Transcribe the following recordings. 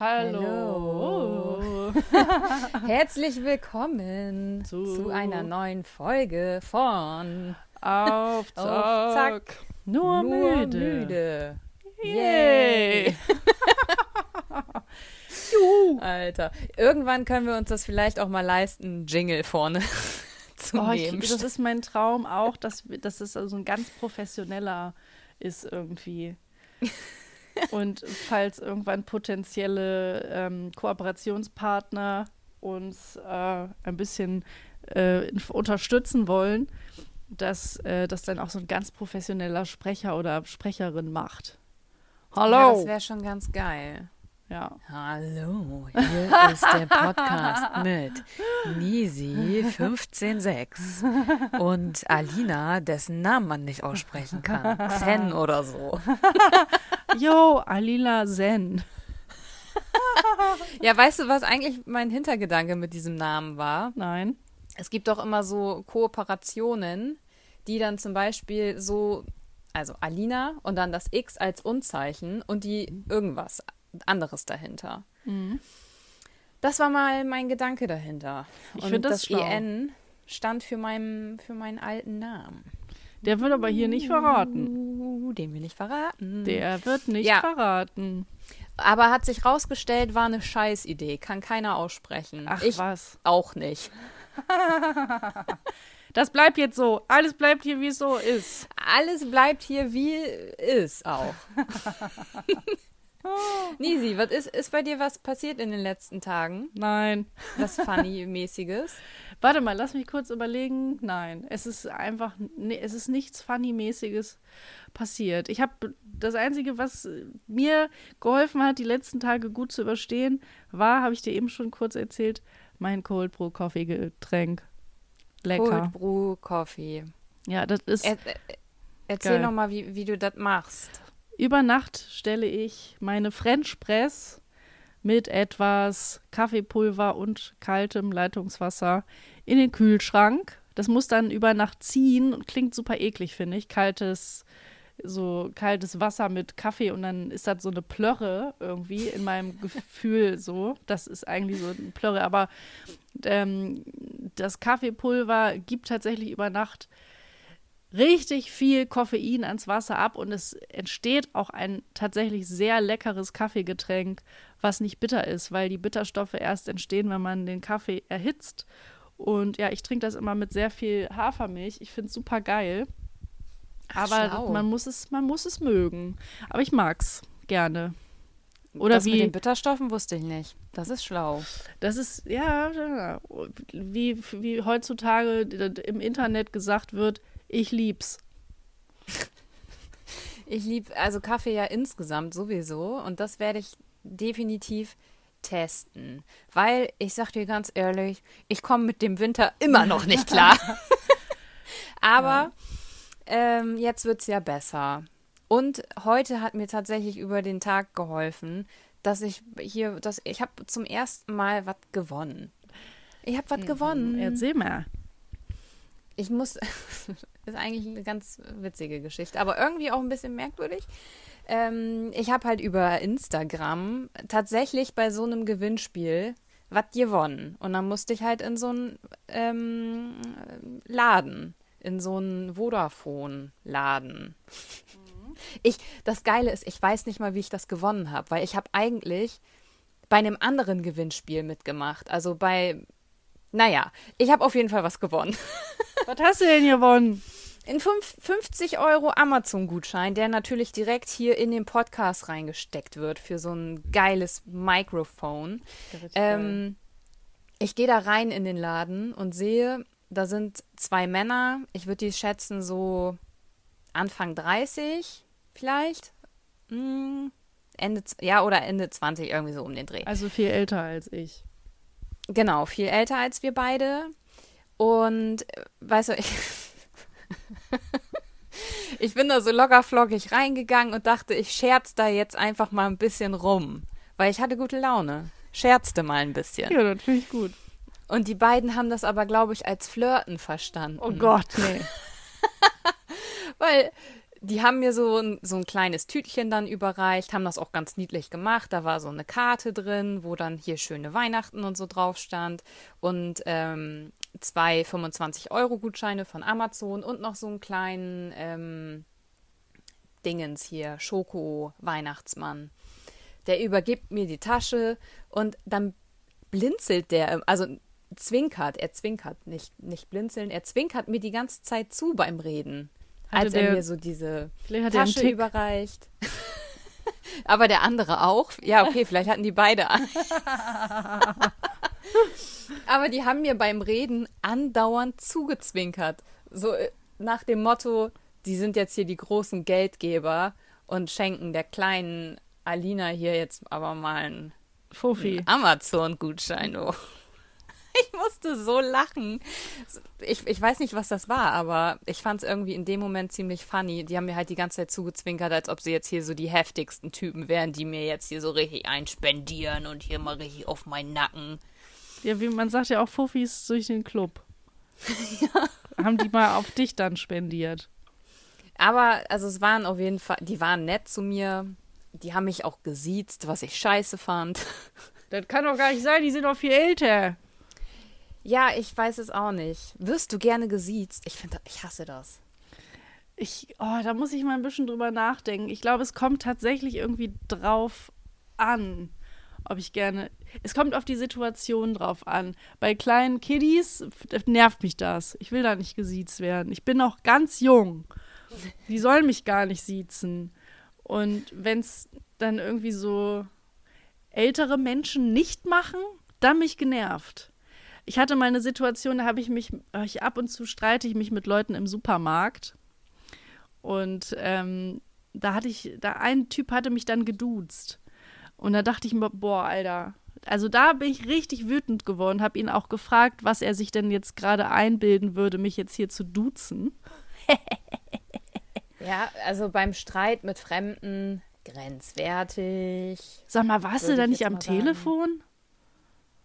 Hallo. Herzlich willkommen Zu- zu, einer neuen Folge von Auf Zack. Auf Zack. Nur, Nur müde. müde. Yay. Alter, irgendwann können wir uns das vielleicht auch mal leisten, Jingle vorne zu Oh, ich, nehmen. das ist mein Traum auch, dass, dass es also ein ganz professioneller ist irgendwie. Und falls irgendwann potenzielle ähm, Kooperationspartner uns äh, ein bisschen äh, unterstützen wollen, dass äh, das dann auch so ein ganz professioneller Sprecher oder Sprecherin macht. ja, Hallo! das wäre schon ganz geil. Ja. Hallo, hier ist der Podcast mit Nisi 156 und Alina, dessen Namen man nicht aussprechen kann. Zen oder so. Yo, Alila Zen. Ja, weißt du, was eigentlich mein Hintergedanke mit diesem Namen war? Nein. Es gibt doch immer so Kooperationen, die dann zum Beispiel so, also Alina und dann das X als Unzeichen und die irgendwas anderes dahinter. Das war mal mein Gedanke dahinter. Ich und das das schlau. EN stand für, meinen für meinen alten Namen. Der wird aber hier nicht verraten. Uh, den will ich verraten. Der wird nicht Ja. verraten. Aber hat sich rausgestellt, war eine Scheißidee. Kann keiner aussprechen. Ach ich was. auch nicht. Das bleibt jetzt so. Alles bleibt hier, wie es so ist. Alles bleibt hier wie ist auch. Nisi, was ist, ist bei dir was passiert in den letzten Tagen? Nein. Was Funny-mäßiges? Warte mal, lass mich kurz überlegen. Nein, es ist einfach, nee, es ist nichts Funny-mäßiges passiert. Ich habe das Einzige, was äh, mir geholfen hat, die letzten Tage gut zu überstehen, war, habe ich dir eben schon kurz erzählt, mein Cold Brew Coffee Getränk. Lecker. Cold Brew Coffee. Ja, das ist Er, er, erzähl Geil. noch mal, wie, wie du das machst. Über Nacht stelle ich meine French Press mit etwas Kaffeepulver und kaltem Leitungswasser in den Kühlschrank. Das muss dann über Nacht ziehen und klingt super eklig, finde ich. Kaltes, so kaltes Wasser mit Kaffee und dann ist das so eine Plörre irgendwie in meinem Gefühl so. Das ist eigentlich so eine Plörre, aber ähm, das Kaffeepulver gibt tatsächlich über Nacht richtig viel Koffein ans Wasser ab und es entsteht auch ein tatsächlich sehr leckeres Kaffeegetränk, was nicht bitter ist, weil die Bitterstoffe erst entstehen, wenn man den Kaffee erhitzt. Und ja, ich trinke das immer mit sehr viel Hafermilch. Ich finde es super geil. Aber schlau. man muss es, man muss es mögen. Aber ich mag's gerne. Oder das wie mit den Bitterstoffen wusste ich nicht. Das ist schlau. das ist, ja, ja, wie, wie heutzutage im Internet gesagt wird, ich lieb's. Ich liebe also Kaffee ja insgesamt sowieso und das werde ich definitiv testen, weil ich sag dir ganz ehrlich, ich komme mit dem Winter immer noch nicht klar. Aber ähm, jetzt wird's ja besser. Und heute hat mir tatsächlich über den Tag geholfen, dass ich hier, dass ich habe zum ersten Mal was gewonnen. Ich habe was gewonnen. Erzähl mal. Ich muss, ist eigentlich eine ganz witzige Geschichte, aber irgendwie auch ein bisschen merkwürdig. Ähm, ich habe halt über Instagram tatsächlich bei so einem Gewinnspiel was gewonnen. Und dann musste ich halt in so einen ähm, Laden, in so einen Vodafone-Laden. Ich, das Geile ist, ich weiß nicht mal, wie ich das gewonnen habe, weil ich habe eigentlich bei einem anderen Gewinnspiel mitgemacht. Also bei, naja, ich habe auf jeden Fall was gewonnen. Was hast du denn gewonnen? In fünf- 50 Euro Amazon-Gutschein, der natürlich direkt hier in den Podcast reingesteckt wird für so ein geiles Mikrofon. Ähm, ich gehe da rein in den Laden und sehe, da sind zwei Männer. Ich würde die schätzen so Anfang 30 vielleicht. Hm, Ende, ja, oder Ende 20, irgendwie so um den Dreh. Also viel älter als ich. Genau, viel älter als wir beide. Und äh, weißt du, ich, ich bin da so lockerflockig reingegangen und dachte, ich scherz da jetzt einfach mal ein bisschen rum. Weil ich hatte gute Laune. Scherzte mal ein bisschen. Ja, das finde ich gut. Und die beiden haben das aber, glaube ich, als Flirten verstanden. Oh Gott, nee. Weil die haben mir so ein, so ein kleines Tütchen dann überreicht, haben das auch ganz niedlich gemacht. Da war so eine Karte drin, wo dann hier schöne Weihnachten und so drauf stand. Und ähm, zwei 25-Euro-Gutscheine von Amazon und noch so einen kleinen ähm, Dingens hier, Schoko-Weihnachtsmann. Der übergibt mir die Tasche und dann blinzelt der, also zwinkert, er zwinkert, nicht, nicht blinzeln, er zwinkert mir die ganze Zeit zu beim Reden. Hatte als er mir so diese Tasche überreicht. Aber der andere auch. Ja, okay, vielleicht hatten die beide. Aber die haben mir beim Reden andauernd zugezwinkert. So äh, nach dem Motto, die sind jetzt hier die großen Geldgeber und schenken der kleinen Alina hier jetzt aber mal einen, einen Amazon-Gutschein. Oh. Ich musste so lachen. Ich, ich weiß nicht, was das war, aber ich fand es irgendwie in dem Moment ziemlich funny. Die haben mir halt die ganze Zeit zugezwinkert, als ob sie jetzt hier so die heftigsten Typen wären, die mir jetzt hier so richtig einspendieren und hier mal richtig auf meinen Nacken. Ja, wie man sagt ja auch Fuffis durch den Club. ja. Haben die mal auf dich dann spendiert. Aber, also es waren auf jeden Fall, die waren nett zu mir. Die haben mich auch gesiezt, was ich scheiße fand. Das kann doch gar nicht sein, die sind doch viel älter. Ja, ich weiß es auch nicht. Wirst du gerne gesiezt? Ich finde, ich hasse das. Ich, oh, da muss ich mal ein bisschen drüber nachdenken. Ich glaube, es kommt tatsächlich irgendwie drauf an, ob ich gerne. Es kommt auf die Situation drauf an. Bei kleinen Kiddies nervt mich das. Ich will da nicht gesiezt werden. Ich bin noch ganz jung. Die sollen mich gar nicht siezen. Und wenn es dann irgendwie so ältere Menschen nicht machen, dann mich genervt. Ich hatte mal eine Situation, da habe ich mich, ich ab und zu streite ich mich mit Leuten im Supermarkt. Und ähm, da hatte ich, da ein Typ hatte mich dann geduzt. Und da dachte ich mir, boah, Alter. Also da bin ich richtig wütend geworden, habe ihn auch gefragt, was er sich denn jetzt gerade einbilden würde, mich jetzt hier zu duzen. ja, also beim Streit mit Fremden grenzwertig. Sag mal, warst du da nicht am Telefon?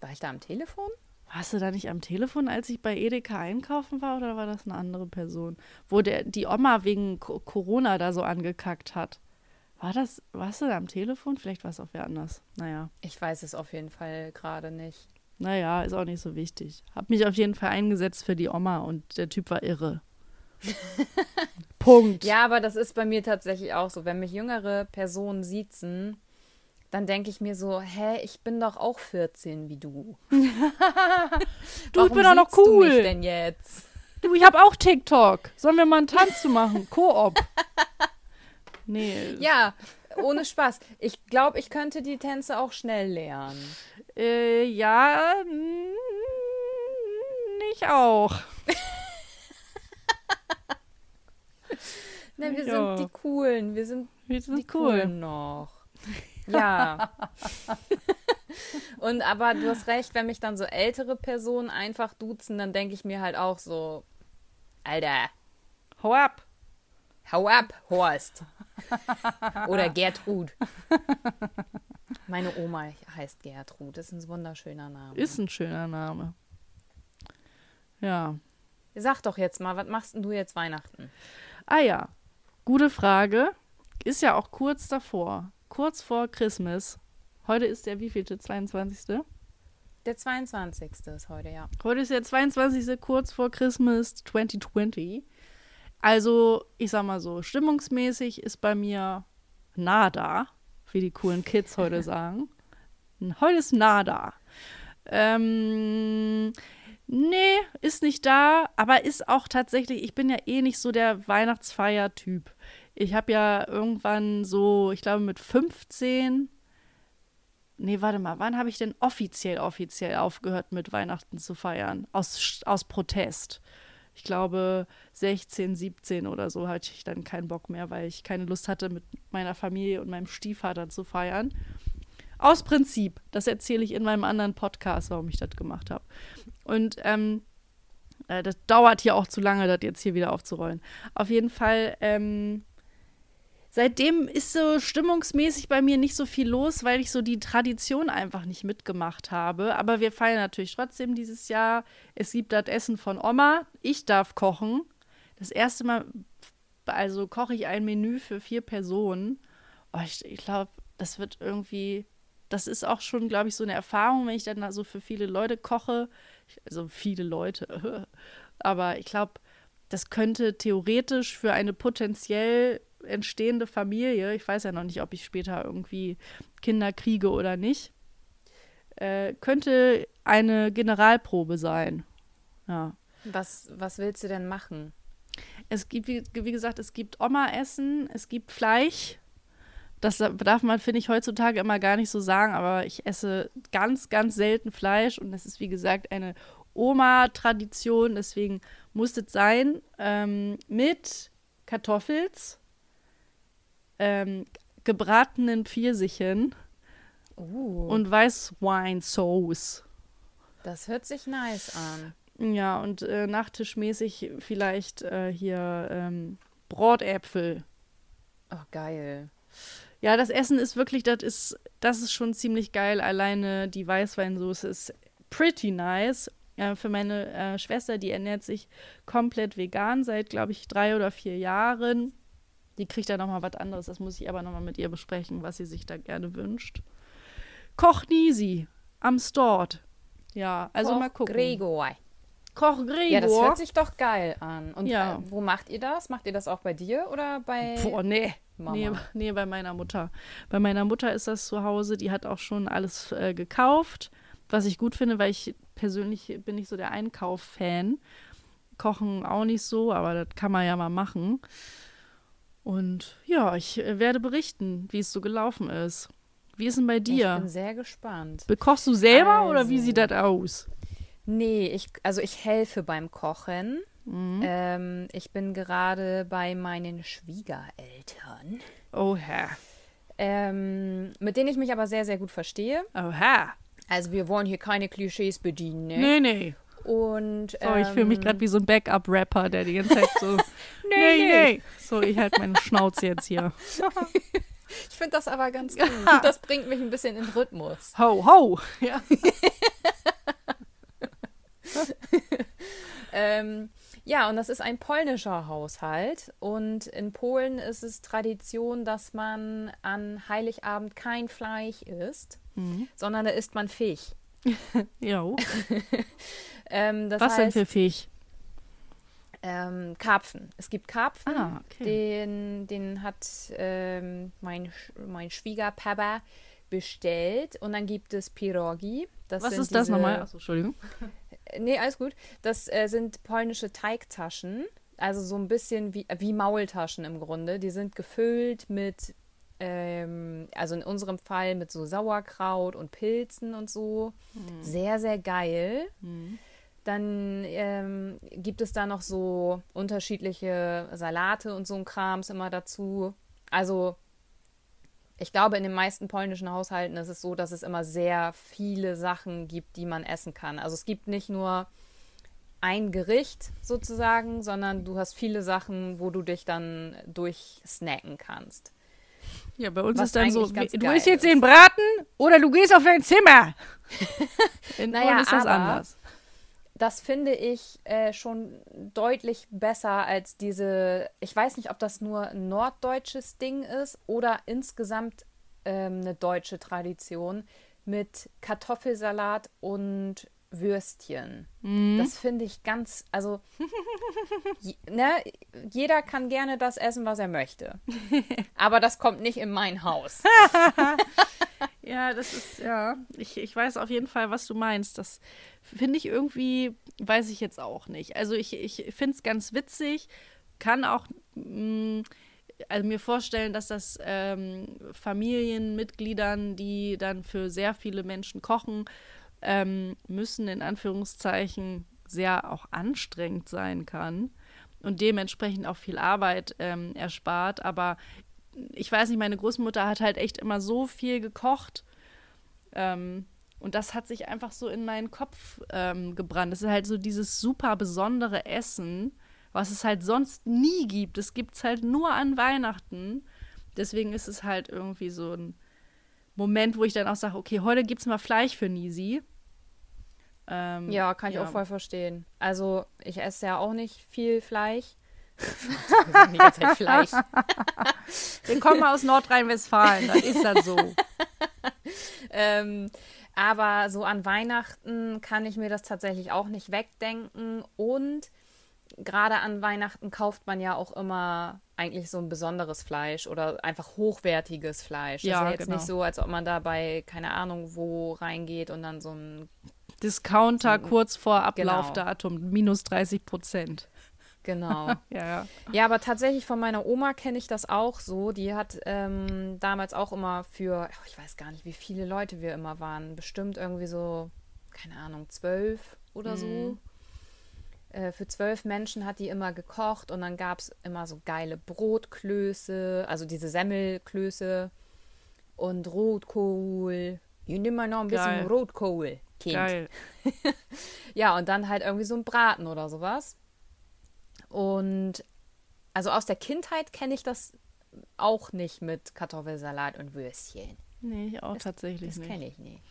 War ich da am Telefon? Warst du da nicht am Telefon, als ich bei Edeka einkaufen war, oder war das eine andere Person? Wo der, die Oma wegen Corona da so angekackt hat. War das, warst du da am Telefon? Vielleicht war es auch wer anders. Naja. Ich weiß es auf jeden Fall gerade nicht. Naja, ist auch nicht so wichtig. Hab mich auf jeden Fall eingesetzt für die Oma und der Typ war irre. Punkt. Ja, aber das ist bei mir tatsächlich auch so. Wenn mich jüngere Personen siezen, dann denke ich mir so, hä, ich bin doch auch 14 wie du. du, ich bin doch noch cool. Du mich denn jetzt? Du, ich habe auch TikTok. Sollen wir mal einen Tanz zu machen? Koop. Nee. Ja, ohne Spaß. Ich glaube, ich könnte die Tänze auch schnell lernen. Äh, ja, ich auch. Na, wir ja. sind die Coolen. Wir sind, wir sind die cool. Coolen noch. Ja. Und aber du hast recht, wenn mich dann so ältere Personen einfach duzen, dann denke ich mir halt auch so, Alter, hau ab. Hau ab, Horst. Oder Gertrud. Meine Oma heißt Gertrud. Das ist ein wunderschöner Name. Ist ein schöner Name. Ja. Sag doch jetzt mal, was machst denn du jetzt Weihnachten? Ah ja, gute Frage. Ist ja auch kurz davor kurz vor Christmas. Heute ist der wievielte? 22. Der 22. ist heute, ja. Heute ist der 22. kurz vor Christmas 2020. Also, ich sag mal so, stimmungsmäßig ist bei mir nada, wie die coolen Kids heute sagen. Heute ist nada. Ähm, nee, ist nicht da, aber ist auch tatsächlich, ich bin ja eh nicht so der Weihnachtsfeier-Typ. Ich habe ja irgendwann so, ich glaube mit 15, nee, warte mal, wann habe ich denn offiziell, offiziell aufgehört mit Weihnachten zu feiern? Aus, aus Protest. Ich glaube 16, 17 oder so hatte ich dann keinen Bock mehr, weil ich keine Lust hatte, mit meiner Familie und meinem Stiefvater zu feiern. Aus Prinzip. Das erzähle ich in meinem anderen Podcast, warum ich das gemacht habe. Und ähm, äh, das dauert hier auch zu lange, das jetzt hier wieder aufzurollen. Auf jeden Fall ähm, seitdem ist so stimmungsmäßig bei mir nicht so viel los, weil ich so die Tradition einfach nicht mitgemacht habe. Aber wir feiern natürlich trotzdem dieses Jahr. Es gibt das Essen von Oma. Ich darf kochen. Das erste Mal also koche ich ein Menü für vier Personen. Oh, ich ich glaube, das wird irgendwie, das ist auch schon, glaube ich, so eine Erfahrung, wenn ich dann so für viele Leute koche. Also viele Leute. Aber ich glaube, das könnte theoretisch für eine potenziell entstehende Familie, ich weiß ja noch nicht, ob ich später irgendwie Kinder kriege oder nicht, äh, könnte eine Generalprobe sein. Ja. Was, was willst du denn machen? Es gibt, wie, wie gesagt, es gibt Oma-Essen, es gibt Fleisch. Das darf man, finde ich, heutzutage immer gar nicht so sagen, aber ich esse ganz, ganz selten Fleisch und es ist, wie gesagt, eine Oma-Tradition, deswegen muss es sein, ähm, mit Kartoffels, ähm, gebratenen Pfirsichen Uh, und Weißweinsauce. das hört sich nice an. Ja, und äh, nachtischmäßig vielleicht äh, hier ähm, Brotäpfel. Oh, geil. Ja, das Essen ist wirklich, das ist, das ist schon ziemlich geil. Alleine die Weißweinsoße ist pretty nice. Äh, für meine äh, Schwester, die ernährt sich komplett vegan seit, glaube ich, drei oder vier Jahren. Die kriegt da nochmal was anderes. Das muss ich aber nochmal mit ihr besprechen, was sie sich da gerne wünscht. Koch Nisi am Stort. Ja, also Koch mal gucken. Gregor. Koch Gregor. Ja, das hört sich doch geil an. Und Ja. äh, wo macht ihr das? Macht ihr das auch bei dir oder bei Boah, nee. Mama? Nee, nee, bei meiner Mutter. Bei meiner Mutter ist das zu Hause. Die hat auch schon alles äh, gekauft, was ich gut finde, weil ich persönlich bin nicht so der Einkauf-Fan. Kochen auch nicht so, aber das kann man ja mal machen. Und ja, ich äh, werde berichten, wie es so gelaufen ist. Wie ist denn bei Ich dir? bin sehr gespannt. Bekochst du selber oder wie Also. sieht das aus? Nee, ich, also ich helfe beim Kochen. Mhm. Ähm, ich bin gerade bei meinen Schwiegereltern, Oh Herr. ähm, mit denen ich mich aber sehr, sehr gut verstehe. Oh Herr. Also wir wollen hier keine Klischees bedienen, ne? Nee, nee. Und Sorry, ich fühle mich ähm, gerade wie so ein Backup-Rapper, der die ganze Zeit so. nee, nee. So, ich halte meine Schnauze jetzt hier. Ich finde das aber ganz gut. Das bringt mich ein bisschen in Rhythmus. Ho, ho. Ja. Ähm, ja, und das ist ein polnischer Haushalt. Und in Polen ist es Tradition, dass man an Heiligabend kein Fleisch isst, Mhm. sondern da isst man Fisch. Jo. Ähm, das Was denn heißt, für Fisch? ähm, Karpfen. Es gibt Karpfen, Ah, okay. den, den hat ähm, mein, mein Schwiegerpapa bestellt. Und dann gibt es Pirogi. Das Was ist das diese- nochmal? Achso, Entschuldigung. Nee, alles gut. Das äh, sind polnische Teigtaschen. Also so ein bisschen wie, wie Maultaschen im Grunde. Die sind gefüllt mit, ähm, also in unserem Fall mit so Sauerkraut und Pilzen und so. Sehr, sehr geil. Dann ähm, gibt es da noch so unterschiedliche Salate und so ein Krams immer dazu. Also ich glaube, in den meisten polnischen Haushalten ist es so, dass es immer sehr viele Sachen gibt, die man essen kann. Also es gibt nicht nur ein Gericht sozusagen, sondern du hast viele Sachen, wo du dich dann durchsnacken kannst. Ja, bei uns Was ist dann so, du isst jetzt ist. den Braten oder du gehst auf dein Zimmer. In Naja, ist das anders. Das finde ich äh, schon deutlich besser als diese, ich weiß nicht, ob das nur ein norddeutsches Ding ist oder insgesamt ähm, eine deutsche Tradition mit Kartoffelsalat und Würstchen. Das finde ich ganz, also je, ne, jeder kann gerne das essen, was er möchte. Aber das kommt nicht in mein Haus. Ja, das ist, ja, ich, ich weiß auf jeden Fall, was du meinst. Das finde ich irgendwie, weiß ich jetzt auch nicht. Also ich, ich finde es ganz witzig, kann auch mh, also mir vorstellen, dass das ähm, Familienmitgliedern, die dann für sehr viele Menschen kochen, ähm, müssen, in Anführungszeichen, sehr auch anstrengend sein kann und dementsprechend auch viel Arbeit ähm, erspart. Aber ich weiß nicht, meine Großmutter hat halt echt immer so viel gekocht. Ähm, und das hat sich einfach so in meinen Kopf ähm, gebrannt. Es ist halt so dieses super besondere Essen, was es halt sonst nie gibt. Es gibt es halt nur an Weihnachten. Deswegen ist es halt irgendwie so ein Moment, wo ich dann auch sage, okay, heute gibt es mal Fleisch für Nisi. Ähm, Ja, kann ich auch voll verstehen. Also ich esse ja auch nicht viel Fleisch. die ganze Zeit Fleisch. Wir kommen aus Nordrhein-Westfalen, dann ist das so. ähm, aber so an Weihnachten kann ich mir das tatsächlich auch nicht wegdenken. Und gerade an Weihnachten kauft man ja auch immer eigentlich so ein besonderes Fleisch oder einfach hochwertiges Fleisch. Ja, ist ja jetzt genau. nicht so, als ob man da bei, keine Ahnung, wo reingeht und dann so ein Discounter kurz vor Genau. Ablaufdatum, minus 30 Prozent. Genau. Ja, ja. Ja, aber tatsächlich von meiner Oma kenne ich das auch so. Die hat ähm, damals auch immer für, oh, ich weiß gar nicht, wie viele Leute wir immer waren. Bestimmt irgendwie so, keine Ahnung, zwölf oder so. Äh, für zwölf Menschen hat die immer gekocht und dann gab es immer so geile Brotklöße, also diese Semmelklöße und Rotkohl. Hier nimm mal noch ein bisschen Geil. Rotkohl, Kind. Geil. Ja, und dann halt irgendwie so ein Braten oder sowas. Und also aus der Kindheit kenne ich das auch nicht mit Kartoffelsalat und Würstchen. Nee, ich auch tatsächlich Das nicht. kenne ich nicht.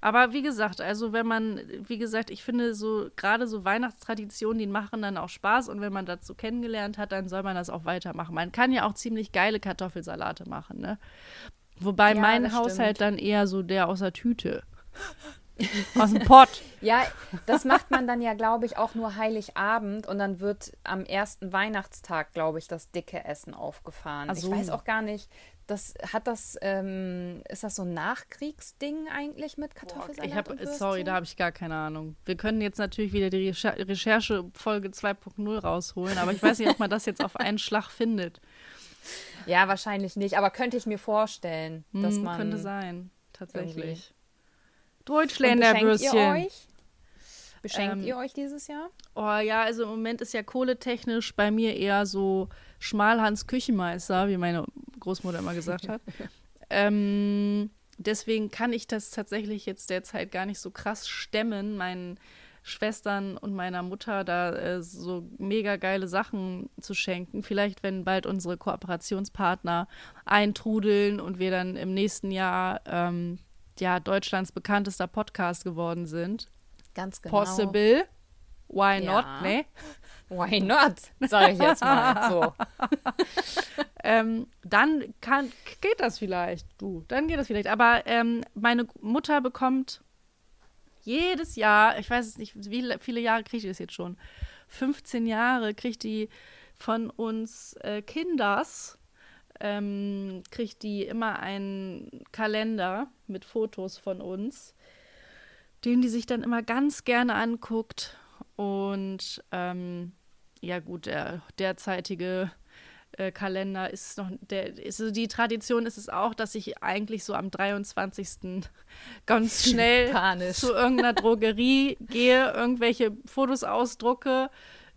Aber wie gesagt, also wenn man, wie gesagt, ich finde so, gerade so Weihnachtstraditionen, die machen dann auch Spaß und wenn man dazu kennengelernt hat, dann soll man das auch weitermachen. Man kann ja auch ziemlich geile Kartoffelsalate machen, ne? Wobei Ja, mein das Haushalt stimmt. dann eher so der aus der Tüte. Aus dem Pott. Ja, das macht man dann ja, glaube ich, auch nur Heiligabend und dann wird am ersten Weihnachtstag, glaube ich, das dicke Essen aufgefahren. Ach so. Ich weiß auch gar nicht, das hat das, ähm, ist das so ein Nachkriegsding eigentlich mit Kartoffelsalat? Ich hab, sorry, da habe ich gar keine Ahnung. Wir können jetzt natürlich wieder die Recher Recherche Folge 2.0 rausholen, aber ich weiß nicht, ob man das jetzt auf einen Schlag findet. Ja, wahrscheinlich nicht, aber könnte ich mir vorstellen, dass Hm, man. könnte sein, tatsächlich. Deutschländerwürstchen. beschenkt ihr euch? Beschenkt Ähm, ihr euch dieses Jahr? Oh ja, also im Moment ist ja kohletechnisch bei mir eher so Schmalhans Küchenmeister, wie meine Großmutter immer gesagt hat. ähm, deswegen kann ich das tatsächlich jetzt derzeit gar nicht so krass stemmen, meinen Schwestern und meiner Mutter da äh, so mega geile Sachen zu schenken. Vielleicht, wenn bald unsere Kooperationspartner eintrudeln und wir dann im nächsten Jahr ähm, ja Deutschlands bekanntester Podcast geworden sind. Ganz genau. Possible. Why Ja. not, ne? Why not? Sag ich jetzt mal. So. Ähm, dann kann, geht das vielleicht, du. Dann geht das vielleicht. Aber ähm, meine Mutter bekommt jedes Jahr, ich weiß es nicht, wie le- viele Jahre kriegt die das jetzt schon? 15 Jahre kriegt die von uns äh, Kinders, ähm, kriegt die immer einen Kalender mit Fotos von uns, den die sich dann immer ganz gerne anguckt. Und ähm, ja gut, der derzeitige äh, Kalender ist noch, der, ist, so die Tradition ist es auch, dass ich eigentlich so am 23. ganz schnell Panisch. zu irgendeiner Drogerie gehe, irgendwelche Fotos ausdrucke,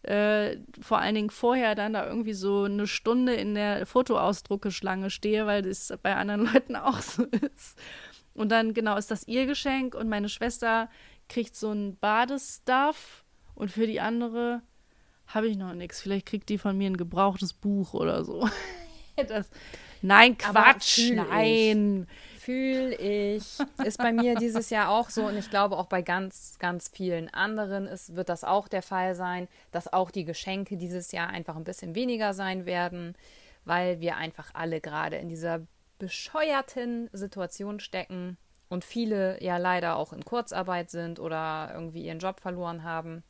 äh, vor allen Dingen vorher dann da irgendwie so eine Stunde in der Fotoausdruckeschlange stehe, weil das bei anderen Leuten auch so ist. Und dann genau ist das ihr Geschenk und meine Schwester kriegt so ein Badestuff und für die andere habe ich noch nichts. Vielleicht kriegt die von mir ein gebrauchtes Buch oder so. das, nein, Quatsch, nein. Fühl ich. Ist bei mir dieses Jahr auch so und ich glaube auch bei ganz, ganz vielen anderen ist, wird das auch der Fall sein, dass auch die Geschenke dieses Jahr einfach ein bisschen weniger sein werden, weil wir einfach alle gerade in dieser bescheuerten Situation stecken und viele ja leider auch in Kurzarbeit sind oder irgendwie ihren Job verloren haben.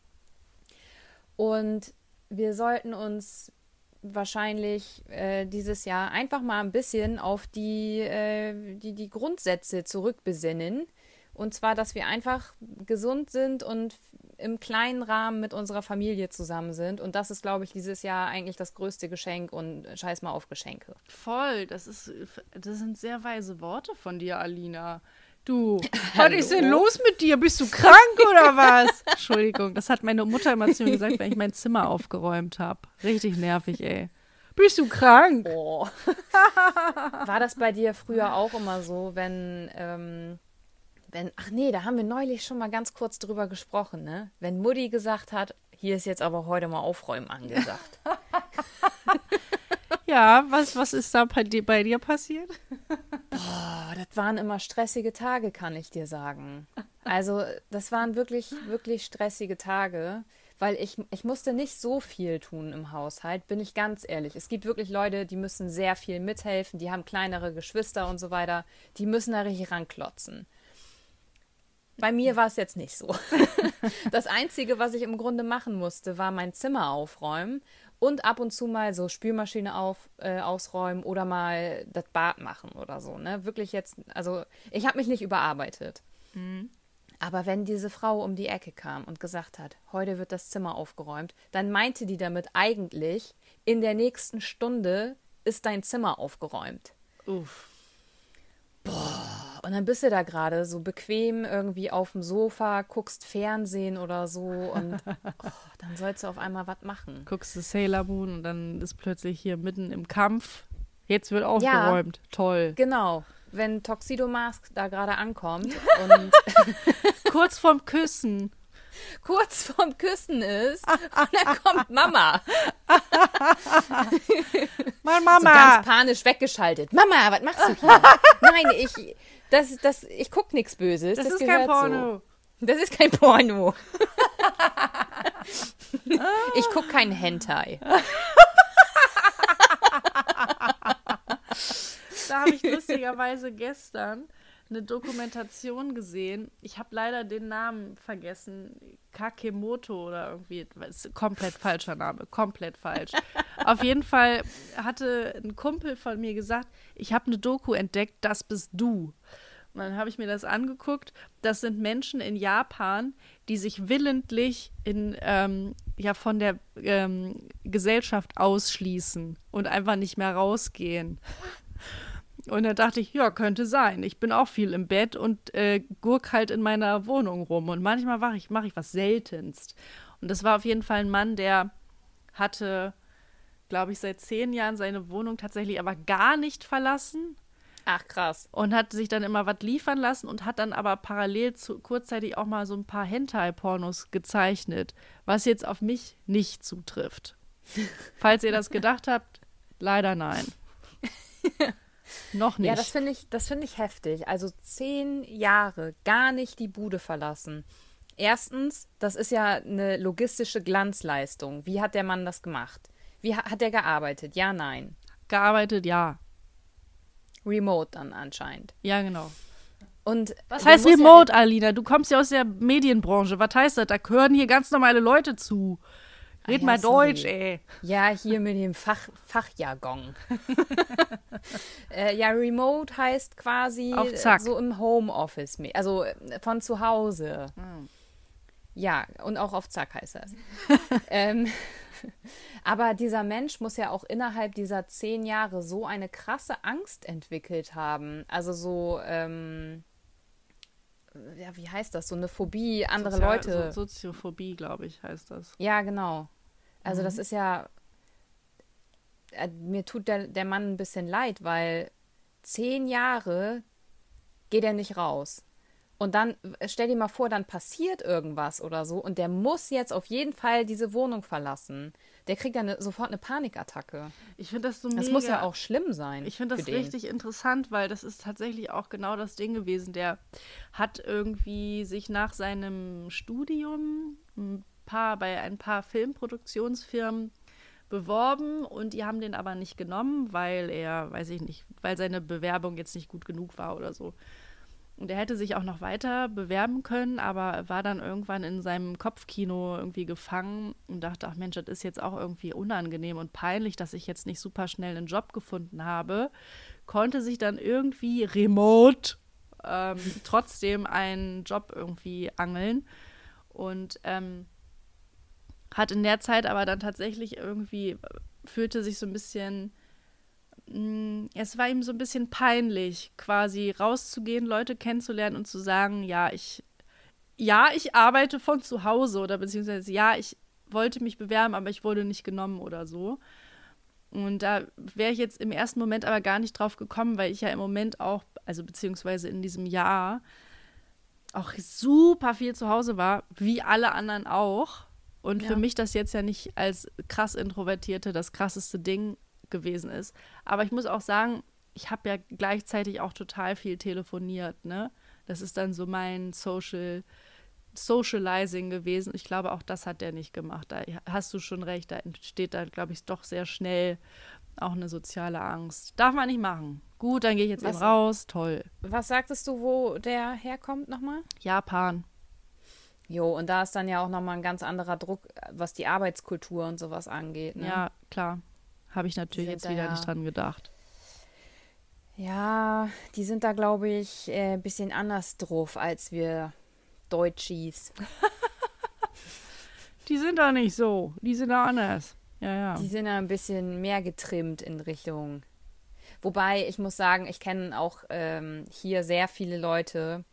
Und wir sollten uns wahrscheinlich äh, dieses Jahr einfach mal ein bisschen auf die, äh, die, die Grundsätze zurückbesinnen. Und zwar, dass wir einfach gesund sind und im kleinen Rahmen mit unserer Familie zusammen sind. Und das ist, glaube ich, dieses Jahr eigentlich das größte Geschenk und scheiß mal auf Geschenke. Voll, das ist, das sind sehr weise Worte von dir, Alina. Du, was ist denn los mit dir? Bist du krank oder was? Entschuldigung, das hat meine Mutter immer zu mir gesagt, wenn ich mein Zimmer aufgeräumt habe. Richtig nervig, ey. Bist du krank? Oh. War das bei dir früher auch immer so, wenn, ähm, wenn, ach nee, da haben wir neulich schon mal ganz kurz drüber gesprochen, ne? Wenn Mutti gesagt hat, hier ist jetzt aber heute mal Aufräumen angesagt. Ja, was, was ist da bei dir, bei dir passiert? Oh, das waren immer stressige Tage, kann ich dir sagen. Also, das waren wirklich, wirklich stressige Tage. weil ich, ich musste nicht so viel tun im Haushalt, bin ich ganz ehrlich. Es gibt wirklich Leute, die müssen sehr viel mithelfen, die haben kleinere Geschwister und so weiter, die müssen da richtig ranklotzen. Bei mir war es jetzt nicht so. Das Einzige, was ich im Grunde machen musste, war mein Zimmer aufräumen und ab und zu mal so Spülmaschine auf, äh, ausräumen oder mal das Bad machen oder so. Ne? Wirklich jetzt, also ich habe mich nicht überarbeitet. Mhm. Aber wenn diese Frau um die Ecke kam und gesagt hat, heute wird das Zimmer aufgeräumt, dann meinte die damit eigentlich, in der nächsten Stunde ist dein Zimmer aufgeräumt. Uff. Boah, und dann bist du da gerade so bequem irgendwie auf dem Sofa, guckst Fernsehen oder so und oh, dann sollst du auf einmal was machen. Guckst du Sailor Moon und dann ist plötzlich hier mitten im Kampf. Jetzt wird aufgeräumt. Ja, Toll. Genau. Wenn Tuxedo Mask da gerade ankommt und kurz vorm Küssen kurz vorm Küssen ist und dann kommt Mama. Mein Mama. So ganz panisch weggeschaltet. Mama, was machst du hier? Nein, ich, das, das, ich guck nichts Böses. Das, das ist kein Porno. So. Das ist kein Porno. ich guck keinen Hentai. da habe ich lustigerweise gestern eine Dokumentation gesehen. Ich habe leider den Namen vergessen. Kakemoto oder irgendwie. Ist komplett falscher Name. Komplett falsch. Auf jeden Fall hatte ein Kumpel von mir gesagt, ich habe eine Doku entdeckt, das bist du. Und dann habe ich mir das angeguckt. Das sind Menschen in Japan, die sich willentlich in, ähm, ja, von der ähm, Gesellschaft ausschließen und einfach nicht mehr rausgehen. Und da dachte ich, ja, könnte sein. Ich bin auch viel im Bett und äh, gurk halt in meiner Wohnung rum. Und manchmal mache ich, mach ich was seltenst. Und das war auf jeden Fall ein Mann, der hatte, glaube ich, seit zehn Jahren seine Wohnung tatsächlich aber gar nicht verlassen. Ach, krass. Und hat sich dann immer was liefern lassen und hat dann aber parallel zu, kurzzeitig auch mal so ein paar Hentai-Pornos gezeichnet, was jetzt auf mich nicht zutrifft. Falls ihr das gedacht habt, leider nein. Noch nicht. Ja, das finde ich, das ich heftig. Also zehn Jahre gar nicht die Bude verlassen. Erstens, das ist ja eine logistische Glanzleistung. Wie hat der Mann das gemacht? Wie hat er gearbeitet? Ja, nein. Gearbeitet, ja. Remote dann anscheinend. Ja, genau. Und was heißt Remote, ja Alina? Du kommst ja aus der Medienbranche. Was heißt das? Da gehören hier ganz normale Leute zu. Red ah, ja, mal sorry. Deutsch, ey. Ja, hier mit dem Fach, Fachjargon. äh, ja, Remote heißt quasi so im Homeoffice, also äh, von zu Hause. Hm. Ja, und auch auf Zack heißt das. ähm, aber dieser Mensch muss ja auch innerhalb dieser zehn Jahre so eine krasse Angst entwickelt haben. Also so, ähm, ja, wie heißt das? So eine Phobie, andere Sozial Leute. So Soziophobie, glaube ich, heißt das. Ja, genau. Also mhm. das ist ja, äh, mir tut der, der Mann ein bisschen leid, weil zehn Jahre geht er nicht raus. Und dann, äh, stell dir mal vor, dann passiert irgendwas oder so und der muss jetzt auf jeden Fall diese Wohnung verlassen. Der kriegt dann eine, sofort eine Panikattacke. Ich finde das so Das muss ja auch schlimm sein. Ich finde das richtig interessant, weil das ist tatsächlich auch genau das Ding gewesen. Der hat irgendwie sich nach seinem Studium paar, bei ein paar Filmproduktionsfirmen beworben und die haben den aber nicht genommen, weil er, weiß ich nicht, weil seine Bewerbung jetzt nicht gut genug war oder so. Und er hätte sich auch noch weiter bewerben können, aber war dann irgendwann in seinem Kopfkino irgendwie gefangen und dachte, ach Mensch, das ist jetzt auch irgendwie unangenehm und peinlich, dass ich jetzt nicht super schnell einen Job gefunden habe. Konnte sich dann irgendwie remote ähm, trotzdem einen Job irgendwie angeln. Und ähm, hat in der Zeit aber dann tatsächlich irgendwie, fühlte sich so ein bisschen, mm, es war ihm so ein bisschen peinlich, quasi rauszugehen, Leute kennenzulernen und zu sagen, ja, ich, ja, ich arbeite von zu Hause oder beziehungsweise ja, ich wollte mich bewerben, aber ich wurde nicht genommen oder so. Und da wäre ich jetzt im ersten Moment aber gar nicht drauf gekommen, weil ich ja im Moment auch, also beziehungsweise in diesem Jahr, auch super viel zu Hause war, wie alle anderen auch. Und ja. für mich das jetzt ja nicht als krass Introvertierte das krasseste Ding gewesen ist. Aber ich muss auch sagen, ich habe ja gleichzeitig auch total viel telefoniert, ne? Das ist dann so mein Social Socializing gewesen. Ich glaube, auch das hat der nicht gemacht. Da hast du schon recht, da entsteht da, glaube ich, doch sehr schnell auch eine soziale Angst. Darf man nicht machen. Gut, dann gehe ich jetzt was, eben raus. Toll. Was sagtest du, wo der herkommt nochmal? Japan. Jo, und da ist dann ja auch nochmal ein ganz anderer Druck, was die Arbeitskultur und sowas angeht. Ne? Ja, klar. Habe ich natürlich jetzt wieder ja, nicht dran gedacht. Ja, die sind da, glaube ich, ein äh, bisschen anders drauf als wir Deutschies. die sind da nicht so. Die sind da anders. Ja, ja. Die sind da ein bisschen mehr getrimmt in Richtung. Wobei, ich muss sagen, ich kenne auch ähm, hier sehr viele Leute,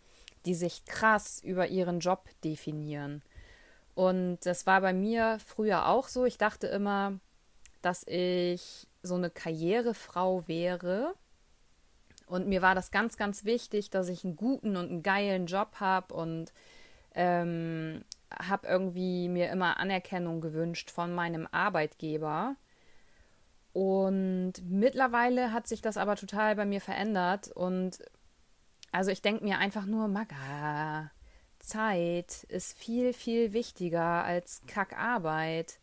die sich krass über ihren Job definieren. Und das war bei mir früher auch so. Ich dachte immer, dass ich so eine Karrierefrau wäre. Und mir war das ganz, ganz wichtig, dass ich einen guten und einen geilen Job habe und ähm, habe irgendwie mir immer Anerkennung gewünscht von meinem Arbeitgeber. Und mittlerweile hat sich das aber total bei mir verändert. Und also ich denke mir einfach nur, Maga, Zeit ist viel, viel wichtiger als Kackarbeit.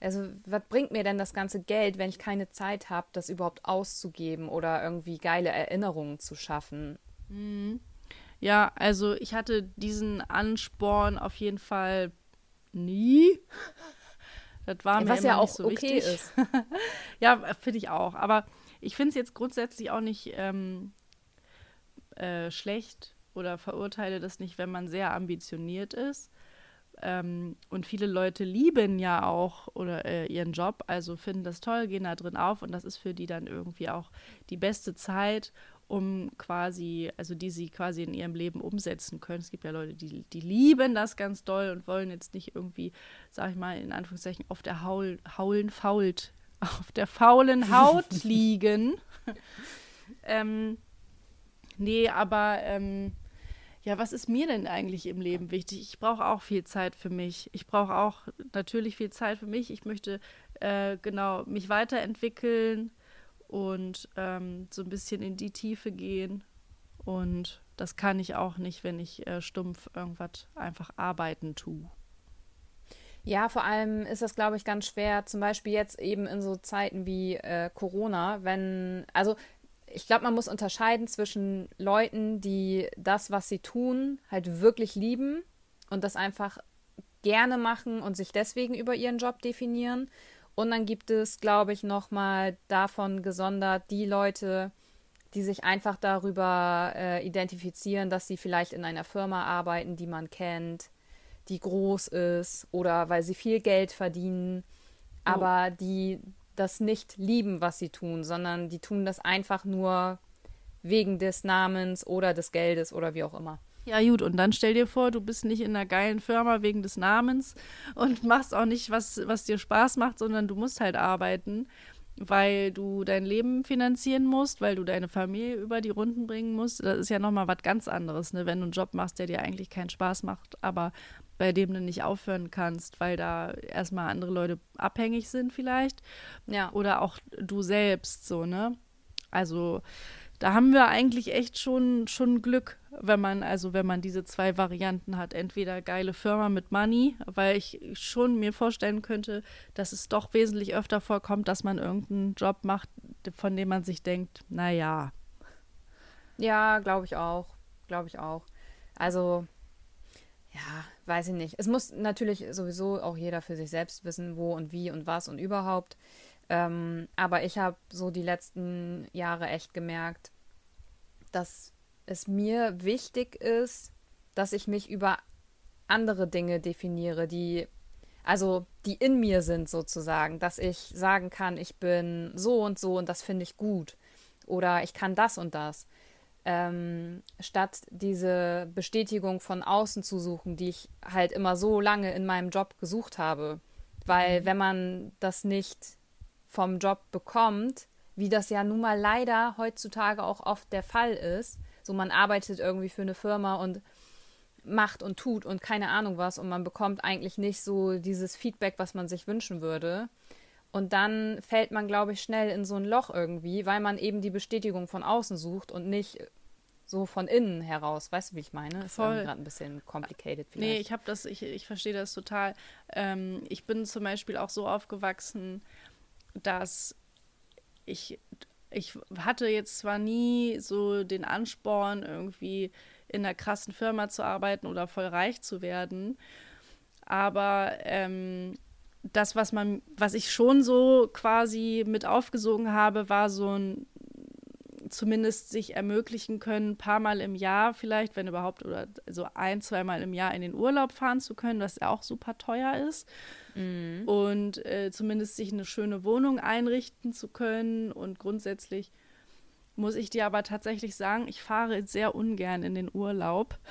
Also, was bringt mir denn das ganze Geld, wenn ich keine Zeit habe, das überhaupt auszugeben oder irgendwie geile Erinnerungen zu schaffen? Mhm. Ja, also ich hatte diesen Ansporn auf jeden Fall nie. Das war mir Was ja auch so okay wichtig. ist. ja, finde ich auch. Aber ich finde es jetzt grundsätzlich auch nicht ähm, äh, schlecht oder verurteile das nicht, wenn man sehr ambitioniert ist. Ähm, und viele Leute lieben ja auch oder äh, ihren Job, also finden das toll, gehen da drin auf und das ist für die dann irgendwie auch die beste Zeit, um quasi, also die sie quasi in ihrem Leben umsetzen können. Es gibt ja Leute, die, die lieben das ganz doll und wollen jetzt nicht irgendwie, sag ich mal, in Anführungszeichen auf der Haul, haulen, fault, auf der faulen Haut liegen. ähm, nee, aber ähm, ja, was ist mir denn eigentlich im Leben wichtig? Ich brauche auch viel Zeit für mich. Ich brauche auch natürlich viel Zeit für mich. Ich möchte äh, genau mich weiterentwickeln und ähm, so ein bisschen in die Tiefe gehen. Und das kann ich auch nicht, wenn ich äh, stumpf irgendwas einfach arbeiten tue. Ja, vor allem ist das, glaube ich, ganz schwer, zum Beispiel jetzt eben in so Zeiten wie äh, Corona, wenn, also ich glaube, man muss unterscheiden zwischen Leuten, die das, was sie tun, halt wirklich lieben und das einfach gerne machen und sich deswegen über ihren Job definieren. Und dann gibt es, glaube ich, nochmal davon gesondert die Leute, die sich einfach darüber äh, identifizieren, dass sie vielleicht in einer Firma arbeiten, die man kennt, die groß ist oder weil sie viel Geld verdienen, oh. aber die das nicht lieben, was sie tun, sondern die tun das einfach nur wegen des Namens oder des Geldes oder wie auch immer. Ja, gut, und dann stell dir vor, du bist nicht in einer geilen Firma wegen des Namens und machst auch nicht, was, was dir Spaß macht, sondern du musst halt arbeiten, weil du dein Leben finanzieren musst, weil du deine Familie über die Runden bringen musst. Das ist ja nochmal was ganz anderes, ne? wenn du einen Job machst, der dir eigentlich keinen Spaß macht, aber bei dem du nicht aufhören kannst, weil da erstmal andere Leute abhängig sind vielleicht. Ja. Oder auch du selbst so, ne? Also da haben wir eigentlich echt schon, schon Glück, wenn man, also wenn man diese zwei Varianten hat. Entweder geile Firma mit Money, weil ich schon mir vorstellen könnte, dass es doch wesentlich öfter vorkommt, dass man irgendeinen Job macht, von dem man sich denkt, naja. Ja, glaube ich auch. Glaube ich auch. Also, ja, weiß ich nicht. Es muss natürlich sowieso auch jeder für sich selbst wissen, wo und wie und was und überhaupt. Ähm, aber ich habe so die letzten Jahre echt gemerkt, dass es mir wichtig ist, dass ich mich über andere Dinge definiere, die also die in mir sind sozusagen, dass ich sagen kann, ich bin so und so und das finde ich gut oder ich kann das und das ähm, statt diese Bestätigung von außen zu suchen, die ich halt immer so lange in meinem Job gesucht habe. Weil mhm. wenn man das nicht vom Job bekommt, wie das ja nun mal leider heutzutage auch oft der Fall ist, so man arbeitet irgendwie für eine Firma und macht und tut und keine Ahnung was und man bekommt eigentlich nicht so dieses Feedback, was man sich wünschen würde. Und dann fällt man, glaube ich, schnell in so ein Loch irgendwie, weil man eben die Bestätigung von außen sucht und nicht so von innen heraus. Weißt du, wie ich meine? Ist Voll. gerade ein bisschen complicated vielleicht. Nee, ich habe das, ich, ich verstehe das total. Ähm, ich bin zum Beispiel auch so aufgewachsen, dass ich, ich hatte jetzt zwar nie so den Ansporn, irgendwie in einer krassen Firma zu arbeiten oder voll reich zu werden, aber ähm, das, was man, was ich schon so quasi mit aufgesogen habe, war so ein zumindest sich ermöglichen können, ein paar Mal im Jahr vielleicht, wenn überhaupt, oder so ein, zweimal im Jahr in den Urlaub fahren zu können, was ja auch super teuer ist. Mhm. Und äh, zumindest sich eine schöne Wohnung einrichten zu können und grundsätzlich muss ich dir aber tatsächlich sagen, ich fahre sehr ungern in den Urlaub.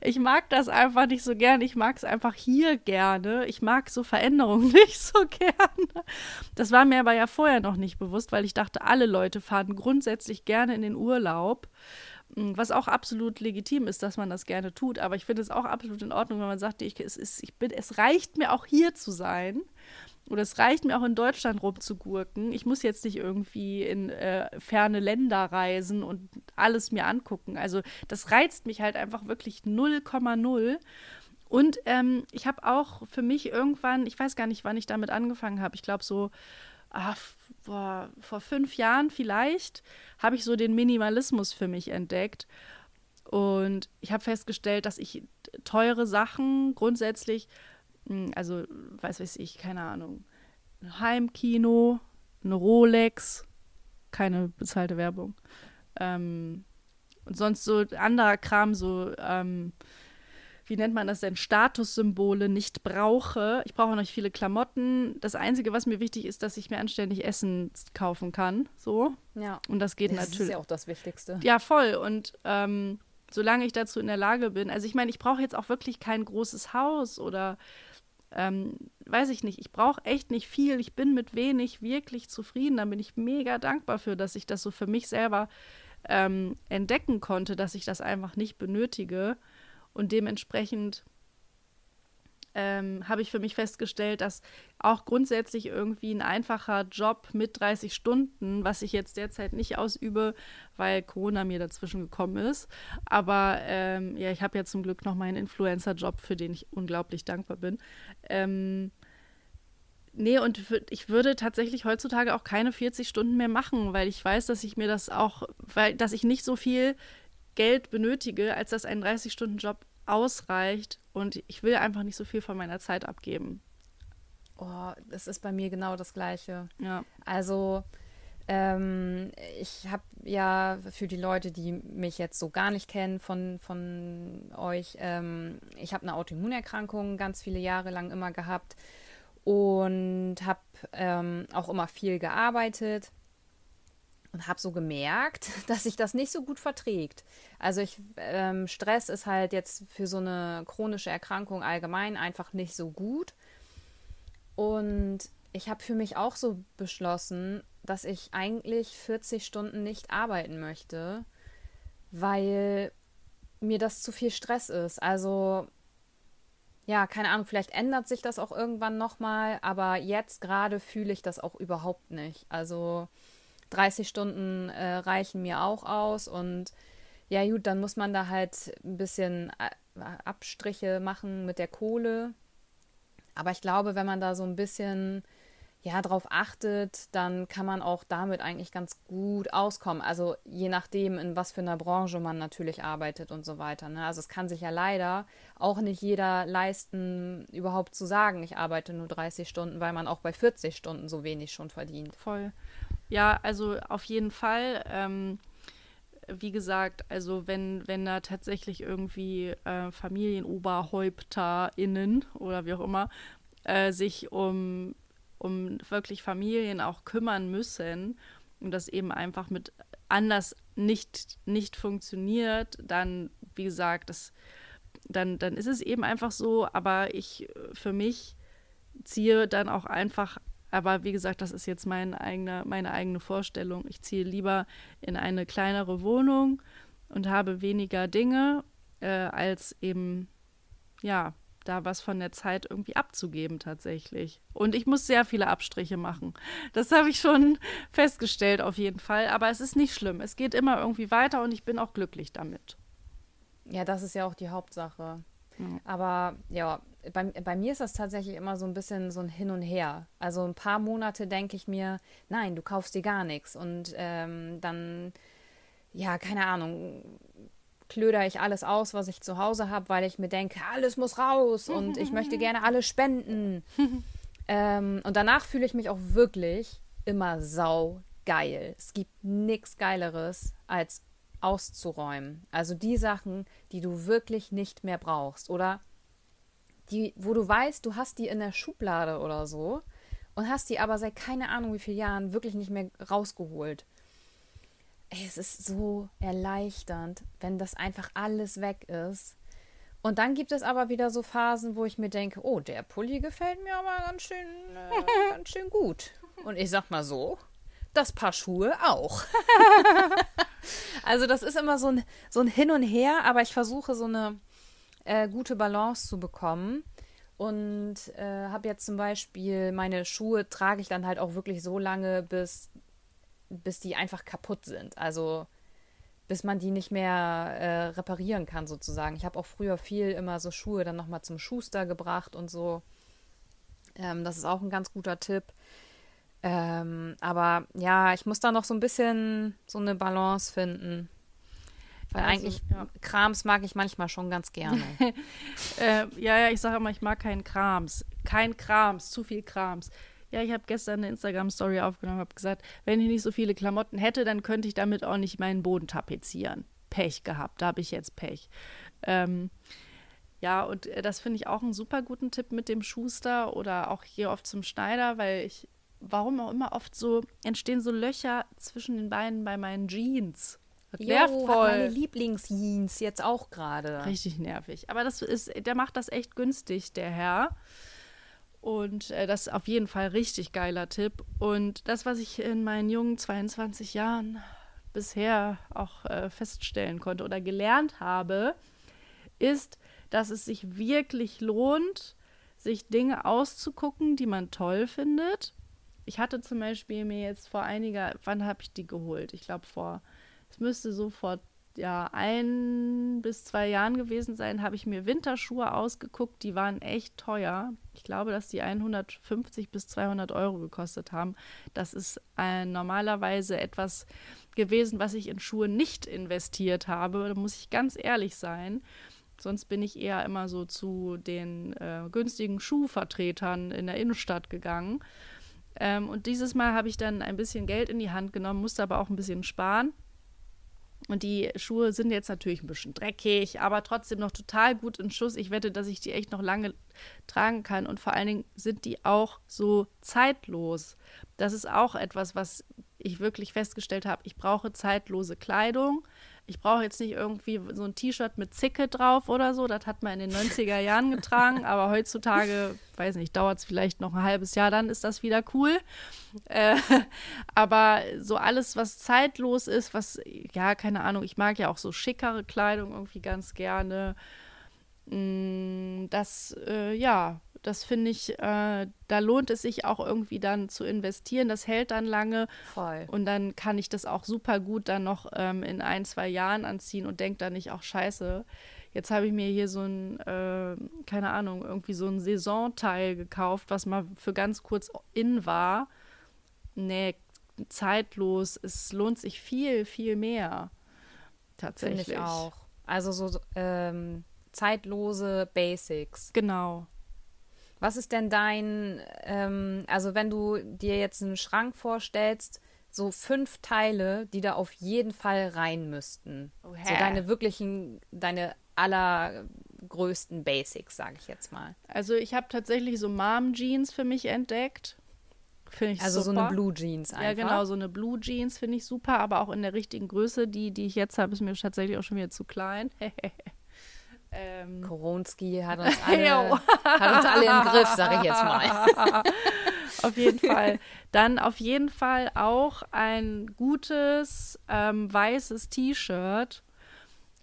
Ich mag das einfach nicht so gern. Ich mag es einfach hier gerne. Ich mag so Veränderungen nicht so gerne. Das war mir aber ja vorher noch nicht bewusst, weil ich dachte, alle Leute fahren grundsätzlich gerne in den Urlaub. Hm, was auch absolut legitim ist, dass man das gerne tut. Aber ich finde es auch absolut in Ordnung, wenn man sagt, ich, es, ist, ich bin, es reicht mir auch hier zu sein. Oder es reicht mir auch in Deutschland rumzugurken. Ich muss jetzt nicht irgendwie in äh, ferne Länder reisen und alles mir angucken. Also das reizt mich halt einfach wirklich 0,0. Und ähm, ich habe auch für mich irgendwann, ich weiß gar nicht, wann ich damit angefangen habe, ich glaube so ach, vor, vor fünf Jahren vielleicht, habe ich so den Minimalismus für mich entdeckt. Und ich habe festgestellt, dass ich teure Sachen grundsätzlich also weiß weiß ich, keine Ahnung, ein Heimkino, eine Rolex, keine bezahlte Werbung. Ähm, und sonst so anderer Kram, so, ähm, wie nennt man das denn, Statussymbole nicht brauche. Ich brauche noch nicht viele Klamotten. Das Einzige, was mir wichtig ist, dass ich mir anständig Essen kaufen kann. So. Ja. Und das geht das natürlich. Das ist ja auch das Wichtigste. Ja, voll. Und ähm, solange ich dazu in der Lage bin, also ich meine, ich brauche jetzt auch wirklich kein großes Haus oder ähm, weiß ich nicht, ich brauche echt nicht viel, ich bin mit wenig wirklich zufrieden, da bin ich mega dankbar für, dass ich das so für mich selber ähm, entdecken konnte, dass ich das einfach nicht benötige. Und dementsprechend ähm, habe ich für mich festgestellt, dass auch grundsätzlich irgendwie ein einfacher Job mit 30 Stunden, was ich jetzt derzeit nicht ausübe, weil Corona mir dazwischen gekommen ist. Aber ähm, ja, ich habe ja zum Glück noch meinen Influencer-Job, für den ich unglaublich dankbar bin. Ähm, Nee, und ich würde tatsächlich heutzutage auch keine 40 Stunden mehr machen, weil ich weiß, dass ich mir das auch, weil, dass ich nicht so viel Geld benötige, als dass ein 30-Stunden-Job ausreicht und ich will einfach nicht so viel von meiner Zeit abgeben. Oh, das ist bei mir genau das Gleiche. Ja. Also, ähm, ich habe ja für die Leute, die mich jetzt so gar nicht kennen von, von euch, ähm, ich habe eine Autoimmunerkrankung ganz viele Jahre lang immer gehabt und habe ähm, auch immer viel gearbeitet und habe so gemerkt, dass sich das nicht so gut verträgt. Also ich, ähm, Stress ist halt jetzt für so eine chronische Erkrankung allgemein einfach nicht so gut. Und ich habe für mich auch so beschlossen, dass ich eigentlich 40 Stunden nicht arbeiten möchte, weil mir das zu viel Stress ist. Also ja, keine Ahnung, vielleicht ändert sich das auch irgendwann nochmal, aber jetzt gerade fühle ich das auch überhaupt nicht. Also 30 Stunden äh, reichen mir auch aus und ja gut, dann muss man da halt ein bisschen äh, Abstriche machen mit der Kohle. Aber ich glaube, wenn man da so ein bisschen ja drauf achtet, dann kann man auch damit eigentlich ganz gut auskommen. Also je nachdem, in was für einer Branche man natürlich arbeitet und so weiter. Ne? Also es kann sich ja leider auch nicht jeder leisten, überhaupt zu sagen, ich arbeite nur 30 Stunden, weil man auch bei 40 Stunden so wenig schon verdient. Voll. Ja, also auf jeden Fall. Ähm, wie gesagt, also wenn, wenn da tatsächlich irgendwie äh, FamilienoberhäupterInnen oder wie auch immer äh, sich um, um wirklich Familien auch kümmern müssen und das eben einfach mit anders nicht, nicht funktioniert, dann, wie gesagt, das, dann, dann ist es eben einfach so, aber ich für mich ziehe dann auch einfach aber wie gesagt, das ist jetzt mein eigener, meine eigene Vorstellung. Ich ziehe lieber in eine kleinere Wohnung und habe weniger Dinge, äh, als eben, ja, da was von der Zeit irgendwie abzugeben tatsächlich. Und ich muss sehr viele Abstriche machen. Das habe ich schon festgestellt auf jeden Fall. Aber es ist nicht schlimm. Es geht immer irgendwie weiter und ich bin auch glücklich damit. Ja, das ist ja auch die Hauptsache. Mhm. Aber ja, bei, bei mir ist das tatsächlich immer so ein bisschen so ein Hin und Her. Also ein paar Monate denke ich mir, nein, du kaufst dir gar nichts. Und ähm, dann, ja, keine Ahnung, klöder ich alles aus, was ich zu Hause habe, weil ich mir denke, alles muss raus und ich möchte gerne alles spenden. ähm, und danach fühle ich mich auch wirklich immer sau geil. Es gibt nichts Geileres, als auszuräumen. Also die Sachen, die du wirklich nicht mehr brauchst oder die, wo du weißt, du hast die in der Schublade oder so und hast die aber seit keine Ahnung wie vielen Jahren wirklich nicht mehr rausgeholt. Ey, es ist so erleichternd, wenn das einfach alles weg ist. Und dann gibt es aber wieder so Phasen, wo ich mir denke, oh, der Pulli gefällt mir aber ganz schön, äh, ganz schön gut. Und ich sag mal so, das Paar Schuhe auch. also das ist immer so ein, so ein Hin und Her, aber ich versuche so eine äh, gute Balance zu bekommen. Und äh, habe jetzt zum Beispiel meine Schuhe trage ich dann halt auch wirklich so lange, bis, bis die einfach kaputt sind. Also bis man die nicht mehr äh, reparieren kann sozusagen. Ich habe auch früher viel immer so Schuhe dann nochmal zum Schuster gebracht und so. Ähm, das ist auch ein ganz guter Tipp. Ähm, aber ja, ich muss da noch so ein bisschen so eine Balance finden. Weil also, eigentlich ja. Krams mag ich manchmal schon ganz gerne. äh, ja, ja, ich sage immer, ich mag keinen Krams. Kein Krams, zu viel Krams. Ja, ich habe gestern eine Instagram-Story aufgenommen, habe gesagt, wenn ich nicht so viele Klamotten hätte, dann könnte ich damit auch nicht meinen Boden tapezieren. Pech gehabt, da habe ich jetzt Pech. Ähm, ja, und äh, das finde ich auch einen super guten Tipp mit dem Schuster oder auch hier oft zum Schneider, weil ich, warum auch immer oft so, entstehen so Löcher zwischen den Beinen bei meinen Jeans. Nervt voll. Hat meine Lieblingsjeans jetzt auch gerade. Richtig nervig. Aber das ist, der macht das echt günstig, der Herr. Und äh, das ist auf jeden Fall richtig geiler Tipp. Und das, was ich in meinen jungen 22 Jahren bisher auch äh, feststellen konnte oder gelernt habe, ist, dass es sich wirklich lohnt, sich Dinge auszugucken, die man toll findet. Ich hatte zum Beispiel mir jetzt vor einiger, wann habe ich die geholt? Ich glaube vor es müsste so vor ja, ein bis zwei Jahren gewesen sein, habe ich mir Winterschuhe ausgeguckt. Die waren echt teuer. Ich glaube, dass die 150 bis 200 Euro gekostet haben. Das ist äh, normalerweise etwas gewesen, was ich in Schuhe nicht investiert habe. Da muss ich ganz ehrlich sein. Sonst bin ich eher immer so zu den äh, günstigen Schuhvertretern in der Innenstadt gegangen. Ähm, und dieses Mal habe ich dann ein bisschen Geld in die Hand genommen, musste aber auch ein bisschen sparen und die Schuhe sind jetzt natürlich ein bisschen dreckig, aber trotzdem noch total gut in Schuss. Ich wette, dass ich die echt noch lange tragen kann. Und vor allen Dingen sind die auch so zeitlos. Das ist auch etwas, was ich wirklich festgestellt habe. Ich brauche zeitlose Kleidung ich brauche jetzt nicht irgendwie so ein T-Shirt mit Zicke drauf oder so. Das hat man in den 90er Jahren getragen, aber heutzutage, weiß nicht, dauert es vielleicht noch ein halbes Jahr, dann ist das wieder cool. Äh, aber so alles, was zeitlos ist, was, ja, keine Ahnung, ich mag ja auch so schickere Kleidung irgendwie ganz gerne. Mm, das, äh, ja, das finde ich, äh, da lohnt es sich auch irgendwie dann zu investieren. Das hält dann lange. Voll. Und dann kann ich das auch super gut dann noch ähm, in ein, zwei Jahren anziehen und denke dann nicht, auch scheiße, jetzt habe ich mir hier so ein, äh, keine Ahnung, irgendwie so ein Saisonteil gekauft, was mal für ganz kurz in war. Nee, zeitlos. Es lohnt sich viel, viel mehr. Tatsächlich. Finde ich auch. Also so ähm, zeitlose Basics. Genau. Was ist denn dein, ähm, also wenn du dir jetzt einen Schrank vorstellst, so fünf Teile, die da auf jeden Fall rein müssten. Oh, so deine wirklichen, deine allergrößten Basics, sage ich jetzt mal. Also ich habe tatsächlich so Mom-Jeans für mich entdeckt. Finde ich also super. so eine Blue Jeans einfach. Ja, genau, so eine Blue Jeans finde ich super, aber auch in der richtigen Größe. Die, die ich jetzt habe, ist mir tatsächlich auch schon wieder zu klein. Ähm, Koronski hat uns, alle, hat uns alle im Griff, sage ich jetzt mal. auf jeden Fall. Dann auf jeden Fall auch ein gutes ähm, weißes T-Shirt,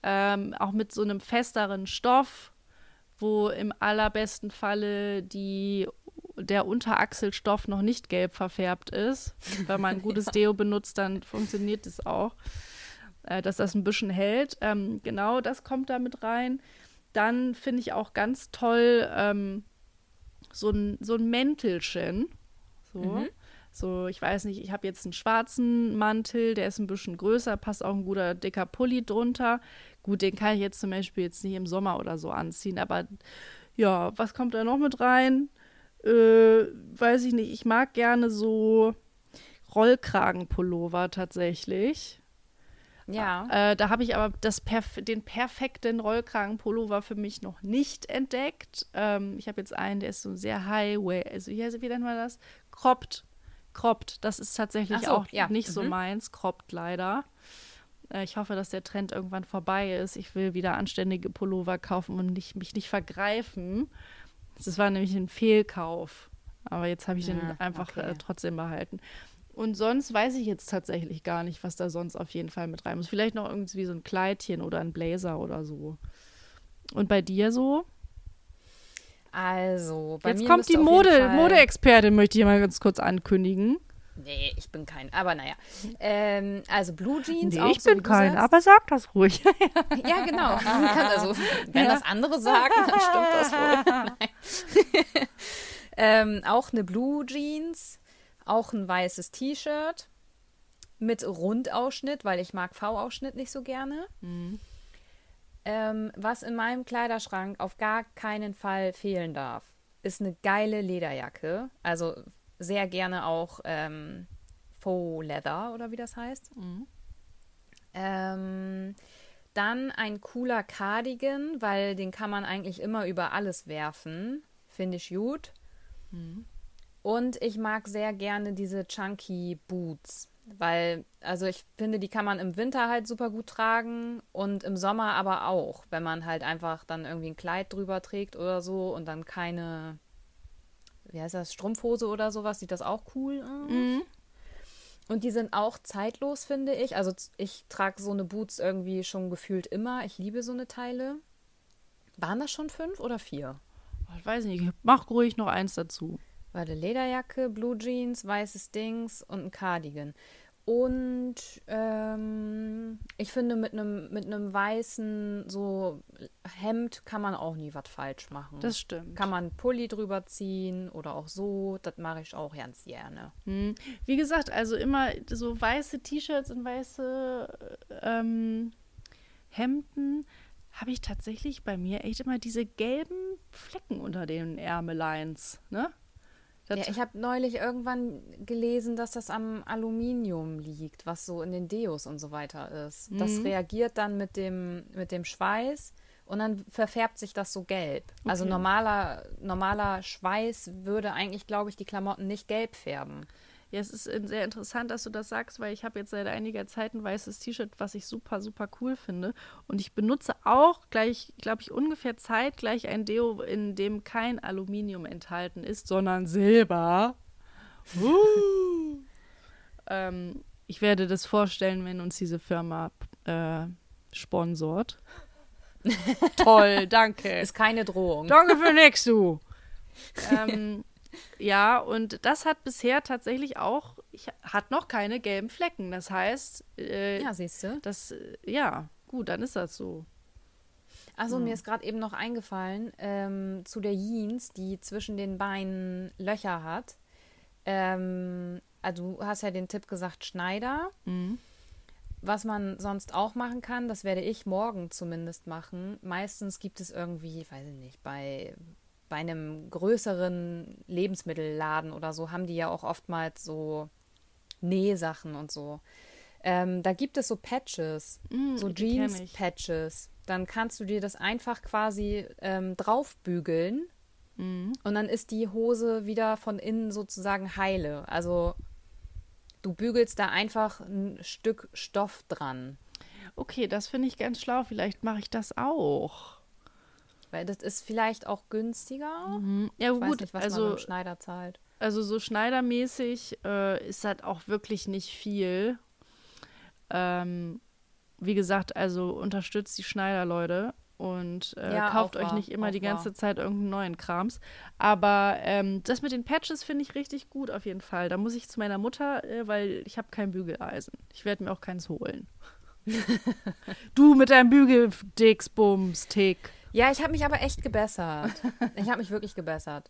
ähm, auch mit so einem festeren Stoff, wo im allerbesten Falle die, der Unterachselstoff noch nicht gelb verfärbt ist. Wenn man ein gutes Deo benutzt, dann funktioniert das auch, äh, dass das ein bisschen hält. Ähm, genau, das kommt da mit rein. Dann finde ich auch ganz toll ähm, so, ein, so ein Mäntelchen. So. Mhm. So, ich weiß nicht, ich habe jetzt einen schwarzen Mantel, der ist ein bisschen größer, passt auch ein guter dicker Pulli drunter. Gut, den kann ich jetzt zum Beispiel jetzt nicht im Sommer oder so anziehen, aber ja, was kommt da noch mit rein? Äh, weiß ich nicht, ich mag gerne so Rollkragenpullover tatsächlich. Ja. Äh, da habe ich aber das perf den perfekten Rollkragenpullover für mich noch nicht entdeckt. Ähm, ich habe jetzt einen, der ist so sehr Highway, also wie, wie nennt man das? Cropped Cropped, das ist tatsächlich so, auch ja. nicht mhm. so meins. Cropped leider. Äh, ich hoffe, dass der Trend irgendwann vorbei ist. Ich will wieder anständige Pullover kaufen und nicht, mich nicht vergreifen. Das war nämlich ein Fehlkauf. Aber jetzt habe ich ja, den einfach okay. äh, trotzdem behalten. Und sonst weiß ich jetzt tatsächlich gar nicht, was da sonst auf jeden Fall mit rein muss. Vielleicht noch irgendwie so ein Kleidchen oder ein Blazer oder so. Und bei dir so? Also, bei Jetzt mir kommt die Mode, Modeexpertin, möchte ich mal ganz kurz ankündigen. Nee, ich bin kein, aber naja. Ähm, also Blue Jeans nee, auch, ich so bin kein, aber sag das ruhig. ja, genau. Also, wenn ja. das andere sagen, dann stimmt das wohl. ähm, auch eine Blue Jeans, auch ein weißes T-Shirt mit Rundausschnitt, weil ich mag V-Ausschnitt nicht so gerne. Mhm. Ähm, was in meinem Kleiderschrank auf gar keinen Fall fehlen darf, ist eine geile Lederjacke. Also sehr gerne auch ähm, Faux Leather oder wie das heißt. Mhm. Ähm, dann ein cooler Cardigan, weil den kann man eigentlich immer über alles werfen. Finde ich gut. Mhm. Und ich mag sehr gerne diese Chunky Boots. Weil, also ich finde, die kann man im Winter halt super gut tragen und im Sommer aber auch, wenn man halt einfach dann irgendwie ein Kleid drüber trägt oder so und dann keine, wie heißt das, Strumpfhose oder sowas, sieht das auch cool aus. Mhm. Und die sind auch zeitlos, finde ich. Also ich trage so eine Boots irgendwie schon gefühlt immer. Ich liebe so eine Teile. Waren das schon fünf oder vier? Ich weiß nicht, mach ruhig noch eins dazu. Warte, Lederjacke, Blue Jeans, weißes Dings und ein Cardigan. Und ähm, ich finde, mit einem mit weißen so Hemd kann man auch nie was falsch machen. Das stimmt. Kann man Pulli drüber ziehen oder auch so. Das mache ich auch ganz gerne. Hm. Wie gesagt, also immer so weiße T-Shirts und weiße ähm, Hemden habe ich tatsächlich bei mir echt immer diese gelben Flecken unter den Ärmeleins. Ne? Ja, ich habe neulich irgendwann gelesen, dass das am Aluminium liegt, was so in den Deos und so weiter ist. Mhm. Das reagiert dann mit dem, mit dem Schweiß und dann verfärbt sich das so gelb. Also okay. Also normaler, normaler Schweiß würde eigentlich, glaube ich, die Klamotten nicht gelb färben. Ja, es ist sehr interessant, dass du das sagst, weil ich habe jetzt seit einiger Zeit ein weißes T-Shirt, was ich super, super cool finde. Und ich benutze auch gleich, glaube ich, ungefähr zeitgleich ein Deo, in dem kein Aluminium enthalten ist, sondern Silber. Uh. ähm, ich werde das vorstellen, wenn uns diese Firma äh, sponsort. Toll, danke. Ist keine Drohung. Danke für nix, du. ähm, ja, und das hat bisher tatsächlich auch, ich, hat noch keine gelben Flecken. Das heißt, äh, ja, siehst du. Das, ja, gut, dann ist das so. Also mhm. mir ist gerade eben noch eingefallen, ähm, zu der Jeans, die zwischen den Beinen Löcher hat. Ähm, also du hast ja den Tipp gesagt, Schneider. Mhm. Was man sonst auch machen kann, das werde ich morgen zumindest machen. Meistens gibt es irgendwie, weiß ich nicht, bei bei einem größeren Lebensmittelladen oder so haben die ja auch oftmals so Nähsachen und so. Ähm, da gibt es so Patches, mm, so Jeans-Patches. Dann kannst du dir das einfach quasi ähm, draufbügeln mm. und dann ist die Hose wieder von innen sozusagen heile. Also du bügelst da einfach ein Stück Stoff dran. Okay, das finde ich ganz schlau. Vielleicht mache ich das auch. Weil das ist vielleicht auch günstiger. Mhm. Ja, ich gut, nicht, was also man Schneider zahlt. Also so schneidermäßig äh, ist halt auch wirklich nicht viel. Ähm, wie gesagt, also unterstützt die Schneider, Leute. Und äh, Ja, kauft euch wahr, nicht immer die ganze wahr. Zeit irgendeinen neuen Krams. Aber ähm, das mit den Patches finde ich richtig gut auf jeden Fall. Da muss ich zu meiner Mutter, äh, weil ich habe kein Bügeleisen. Ich werde mir auch keins holen. du mit deinem Bügeldixbums-Tick. Ja, ich habe mich aber echt gebessert. Ich habe mich wirklich gebessert.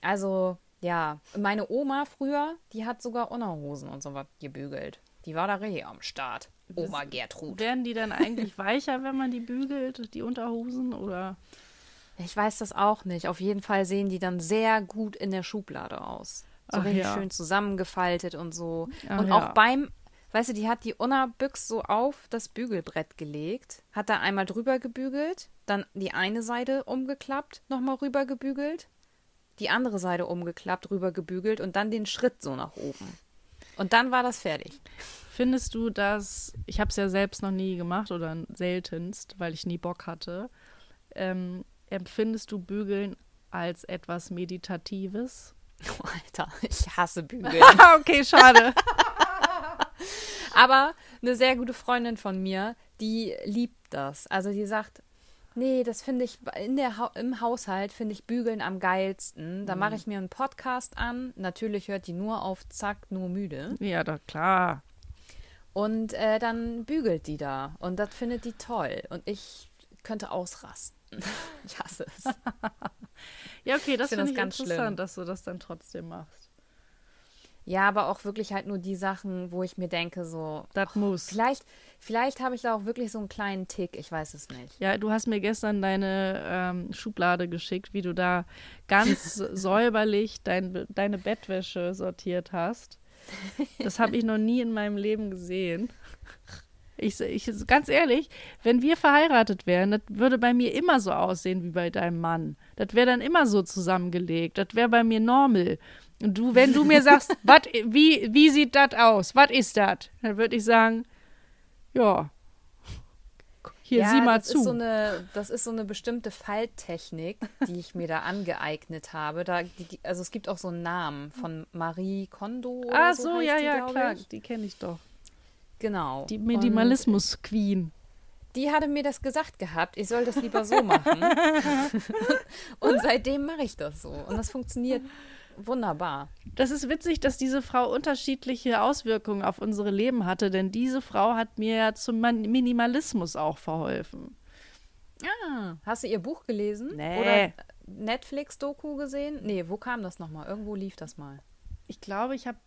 Also, ja, meine Oma früher, die hat sogar Unterhosen und so was gebügelt. Die war da richtig am Start. Oma Gertrud. Werden die dann eigentlich weicher, wenn man die bügelt, die Unterhosen? Oder? Ich weiß das auch nicht. Auf jeden Fall sehen die dann sehr gut in der Schublade aus. So Ach richtig ja. schön zusammengefaltet und so. Ach und ja. auch beim, weißt du, die hat die Unna-Büchs so auf das Bügelbrett gelegt, hat da einmal drüber gebügelt, dann die eine Seite umgeklappt, nochmal rüber gebügelt, die andere Seite umgeklappt, rüber gebügelt und dann den Schritt so nach oben. Und dann war das fertig. Findest du, dass, ich habe es ja selbst noch nie gemacht oder seltenst, weil ich nie Bock hatte, ähm, empfindest du Bügeln als etwas Meditatives? Oh, Alter, ich hasse Bügeln. okay, schade. Aber eine sehr gute Freundin von mir, die liebt das. Also die sagt, nee, das finde ich in der ha im Haushalt finde ich Bügeln am geilsten. Da mache ich mir einen Podcast an. Natürlich hört die nur auf Zack, nur müde. ja, da klar. Und äh, dann bügelt die da. Und das findet die toll. Und ich könnte ausrasten. ich hasse es. Ja, okay, das Ich finde find das ich ganz interessant, schlimm. dass du das dann trotzdem machst. Ja, aber auch wirklich halt nur die Sachen, wo ich mir denke, so, Das muss. vielleicht, vielleicht habe ich da auch wirklich so einen kleinen Tick. Ich weiß es nicht. Ja, du hast mir gestern deine ähm, Schublade geschickt, wie du da ganz säuberlich dein, deine Bettwäsche sortiert hast. Das habe ich noch nie in meinem Leben gesehen. Ich, ich, ganz ehrlich, wenn wir verheiratet wären, das würde bei mir immer so aussehen wie bei deinem Mann. Das wäre dann immer so zusammengelegt. Das wäre bei mir normal. Und du, wenn du mir sagst, wat, wie, wie sieht das aus? Was ist das? Dann würde ich sagen, ja, hier ja, sieh mal das zu. Ist so eine, das ist so eine bestimmte Falttechnik, die ich mir da angeeignet habe. Da, die, also es gibt auch so einen Namen von Marie Kondo. Oder Ah, so, ja, ja, klar, Ich. die kenne ich doch. Genau. Die Minimalismus-Queen. Die hatte mir das gesagt gehabt, ich soll das lieber so machen. Und seitdem mache ich das so. Und das funktioniert wunderbar. Das ist witzig, dass diese Frau unterschiedliche Auswirkungen auf unsere Leben hatte, denn diese Frau hat mir ja zum Minimalismus auch verholfen. Ah, hast du ihr Buch gelesen? Nee. Oder Netflix-Doku gesehen? Nee, wo kam das nochmal? Irgendwo lief das mal. Ich glaube, ich habe,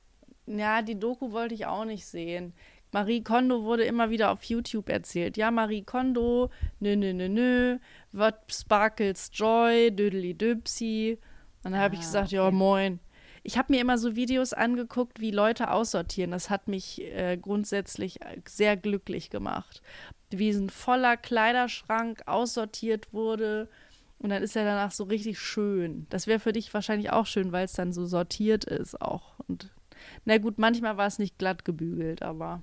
ja, die Doku wollte ich auch nicht sehen. Marie Kondo wurde immer wieder auf YouTube erzählt. Ja, Marie Kondo, nö, nö, nö, nö, what sparkles joy, dödeli düpsi. Und dann habe ich Ah, gesagt, ja, okay. moin. Ich habe mir immer so Videos angeguckt, wie Leute aussortieren. Das hat mich äh, grundsätzlich sehr glücklich gemacht. Wie ein voller Kleiderschrank aussortiert wurde. Und dann ist er danach so richtig schön. Das wäre für dich wahrscheinlich auch schön, weil es dann so sortiert ist auch. Und na gut, manchmal war es nicht glatt gebügelt, aber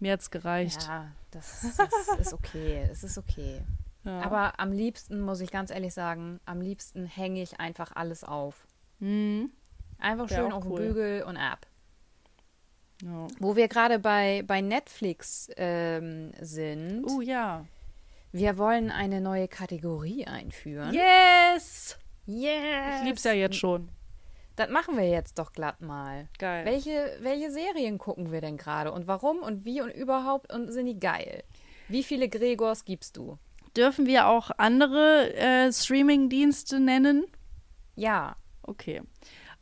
mir hat's gereicht. Ja, das, das ist okay. Es ist okay. Ja. Aber am liebsten, muss ich ganz ehrlich sagen, am liebsten hänge ich einfach alles auf. Hm, Einfach schön auch auf den cool. Bügel und ab. ja. Wo wir gerade bei, bei Netflix ähm, sind, Oh ja. wir wollen eine neue Kategorie einführen. Yes! Yes! Ich lieb's ja jetzt schon. Das machen wir jetzt doch glatt mal. Geil. Welche, welche Serien gucken wir denn gerade und warum und wie und überhaupt und sind die geil? Wie viele Gregors gibst du? Dürfen wir auch andere äh, Streaming-Dienste nennen? Ja. Okay.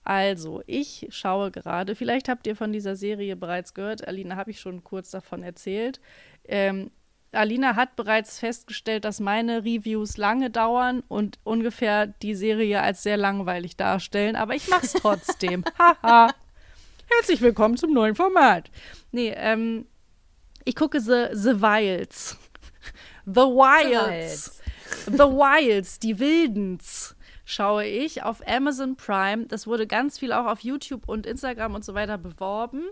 Also, ich schaue gerade, vielleicht habt ihr von dieser Serie bereits gehört, Alina habe ich schon kurz davon erzählt. Ähm, Alina hat bereits festgestellt, dass meine Reviews lange dauern und ungefähr die Serie als sehr langweilig darstellen, aber ich mache es trotzdem. Haha. Herzlich willkommen zum neuen Format. Nee, ähm, ich gucke The, The Wilds. The Wilds. The Wilds, die Wildens schaue ich auf Amazon Prime. Das wurde ganz viel auch auf YouTube und Instagram und so weiter beworben.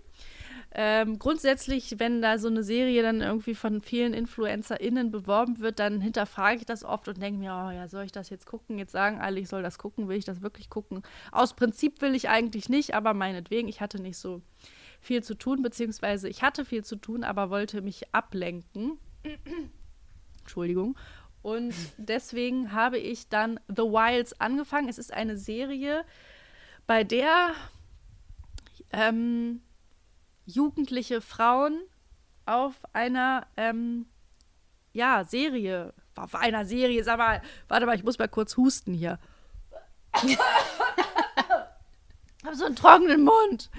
Ähm, grundsätzlich, wenn da so eine Serie dann irgendwie von vielen InfluencerInnen beworben wird, dann hinterfrage ich das oft und denke mir, oh ja, soll ich das jetzt gucken? Jetzt sagen alle, ich soll das gucken, will ich das wirklich gucken? Aus Prinzip will ich eigentlich nicht, aber meinetwegen, ich hatte nicht so viel zu tun, beziehungsweise ich hatte viel zu tun, aber wollte mich ablenken. Entschuldigung. Und deswegen habe ich dann The Wilds angefangen. Es ist eine Serie, bei der ähm, jugendliche Frauen auf einer ähm, ja, Serie, auf einer Serie, sag mal, warte mal, ich muss mal kurz husten hier. ich habe so einen trockenen Mund.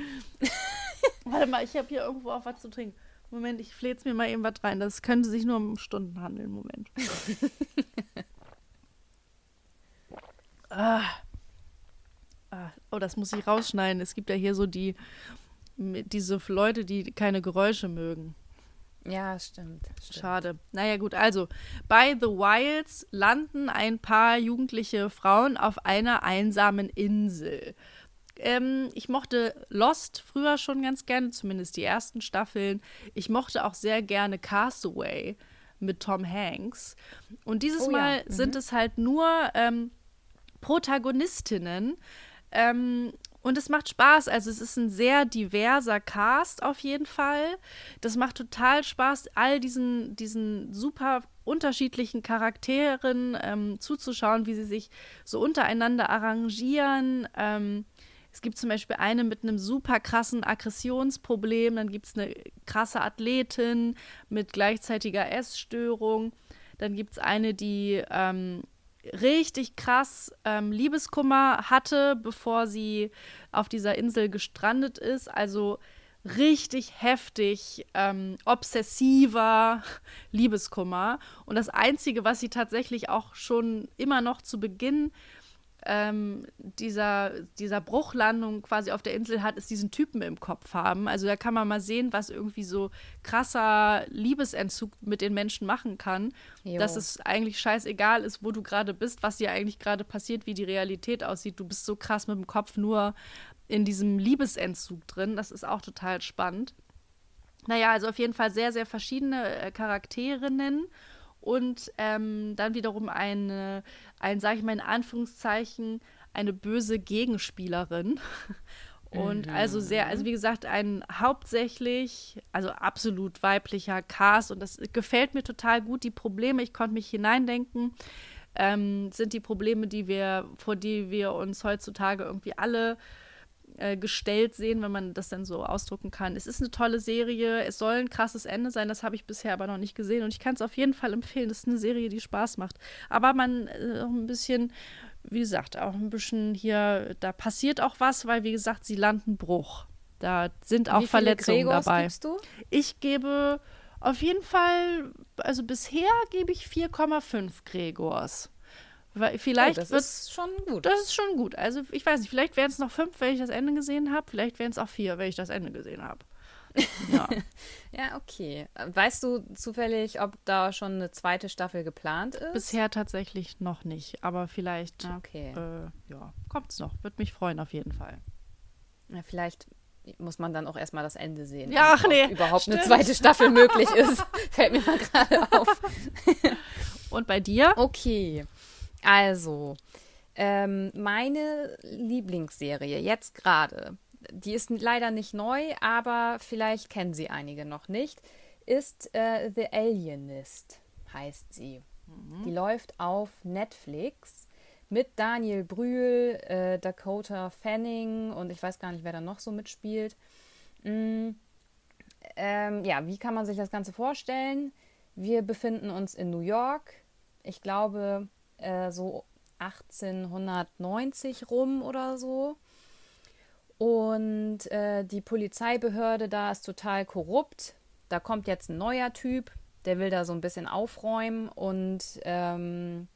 warte mal, ich habe hier irgendwo auch was zu trinken. Moment, ich flehe mir mal eben was rein. Das könnte sich nur um Stunden handeln. Moment. ah. Ah. Oh, das muss ich rausschneiden. Es gibt ja hier so die diese Leute, die keine Geräusche mögen. Ja, stimmt, stimmt. Schade. Naja, gut, also bei The Wilds landen ein paar jugendliche Frauen auf einer einsamen Insel. Ähm, ich mochte Lost früher schon ganz gerne, zumindest die ersten Staffeln. Ich mochte auch sehr gerne Castaway mit Tom Hanks. Und dieses oh, Mal ja. mhm. sind es halt nur ähm, Protagonistinnen. Ähm, und es macht Spaß. Also es ist ein sehr diverser Cast auf jeden Fall. Das macht total Spaß, all diesen, diesen super unterschiedlichen Charakteren ähm, zuzuschauen, wie sie sich so untereinander arrangieren. Ähm, es gibt zum Beispiel eine mit einem super krassen Aggressionsproblem, dann gibt es eine krasse Athletin mit gleichzeitiger Essstörung, dann gibt es eine, die ähm, richtig krass ähm, Liebeskummer hatte, bevor sie auf dieser Insel gestrandet ist. Also richtig heftig ähm, obsessiver Liebeskummer. Und das Einzige, was sie tatsächlich auch schon immer noch zu Beginn ähm, dieser, dieser Bruchlandung quasi auf der Insel hat, ist diesen Typen im Kopf haben. Also da kann man mal sehen, was irgendwie so krasser Liebesentzug mit den Menschen machen kann. Jo. Dass es eigentlich scheißegal ist, wo du gerade bist, was dir eigentlich gerade passiert, wie die Realität aussieht. Du bist so krass mit dem Kopf nur in diesem Liebesentzug drin. Das ist auch total spannend. Naja, also auf jeden Fall sehr, sehr verschiedene äh, Charakterinnen und ähm, dann wiederum eine, ein, sage ich mal in Anführungszeichen, eine böse Gegenspielerin. Und mhm. also sehr, also wie gesagt, ein hauptsächlich, also absolut weiblicher Cast und das gefällt mir total gut. Die Probleme, ich konnte mich hineindenken, ähm, sind die Probleme, die wir, vor die wir uns heutzutage irgendwie alle äh, gestellt sehen, wenn man das dann so ausdrucken kann. Es ist eine tolle Serie, es soll ein krasses Ende sein, das habe ich bisher aber noch nicht gesehen und ich kann es auf jeden Fall empfehlen. Das ist eine Serie, die Spaß macht. Aber man äh, auch ein bisschen, wie gesagt, auch ein bisschen hier, da passiert auch was, weil wie gesagt, sie landen Bruch. Da sind auch Verletzungen Gregors dabei. Gibst du? Ich gebe auf jeden Fall, also bisher gebe ich 4,5 Gregors. Weil vielleicht oh, das ist schon gut. Das ist schon gut. Also ich weiß nicht, vielleicht wären es noch fünf, wenn ich das Ende gesehen habe. Vielleicht wären es auch vier, wenn ich das Ende gesehen habe. Ja. ja, okay. Weißt du zufällig, ob da schon eine zweite Staffel geplant ist? Bisher tatsächlich noch nicht, aber vielleicht ah, okay. äh, ja, kommt es noch. Würde mich freuen auf jeden Fall. Ja, vielleicht muss man dann auch erstmal das Ende sehen. Ja, ach nee. Überhaupt stimmt. eine zweite Staffel möglich ist. Fällt mir mal gerade auf. Und bei dir? Okay. Also, ähm, meine Lieblingsserie jetzt gerade, die ist leider nicht neu, aber vielleicht kennen sie einige noch nicht, ist äh, The Alienist, heißt sie. Mhm. Die läuft auf Netflix mit Daniel Brühl, äh, Dakota Fanning und ich weiß gar nicht, wer da noch so mitspielt. Mm, ähm, ja, wie kann man sich das Ganze vorstellen? Wir befinden uns in New York. Ich glaube, äh, so 1890 rum oder so. Und äh, die Polizeibehörde da ist total korrupt. Da kommt jetzt ein neuer Typ, der will da so ein bisschen aufräumen und ähm,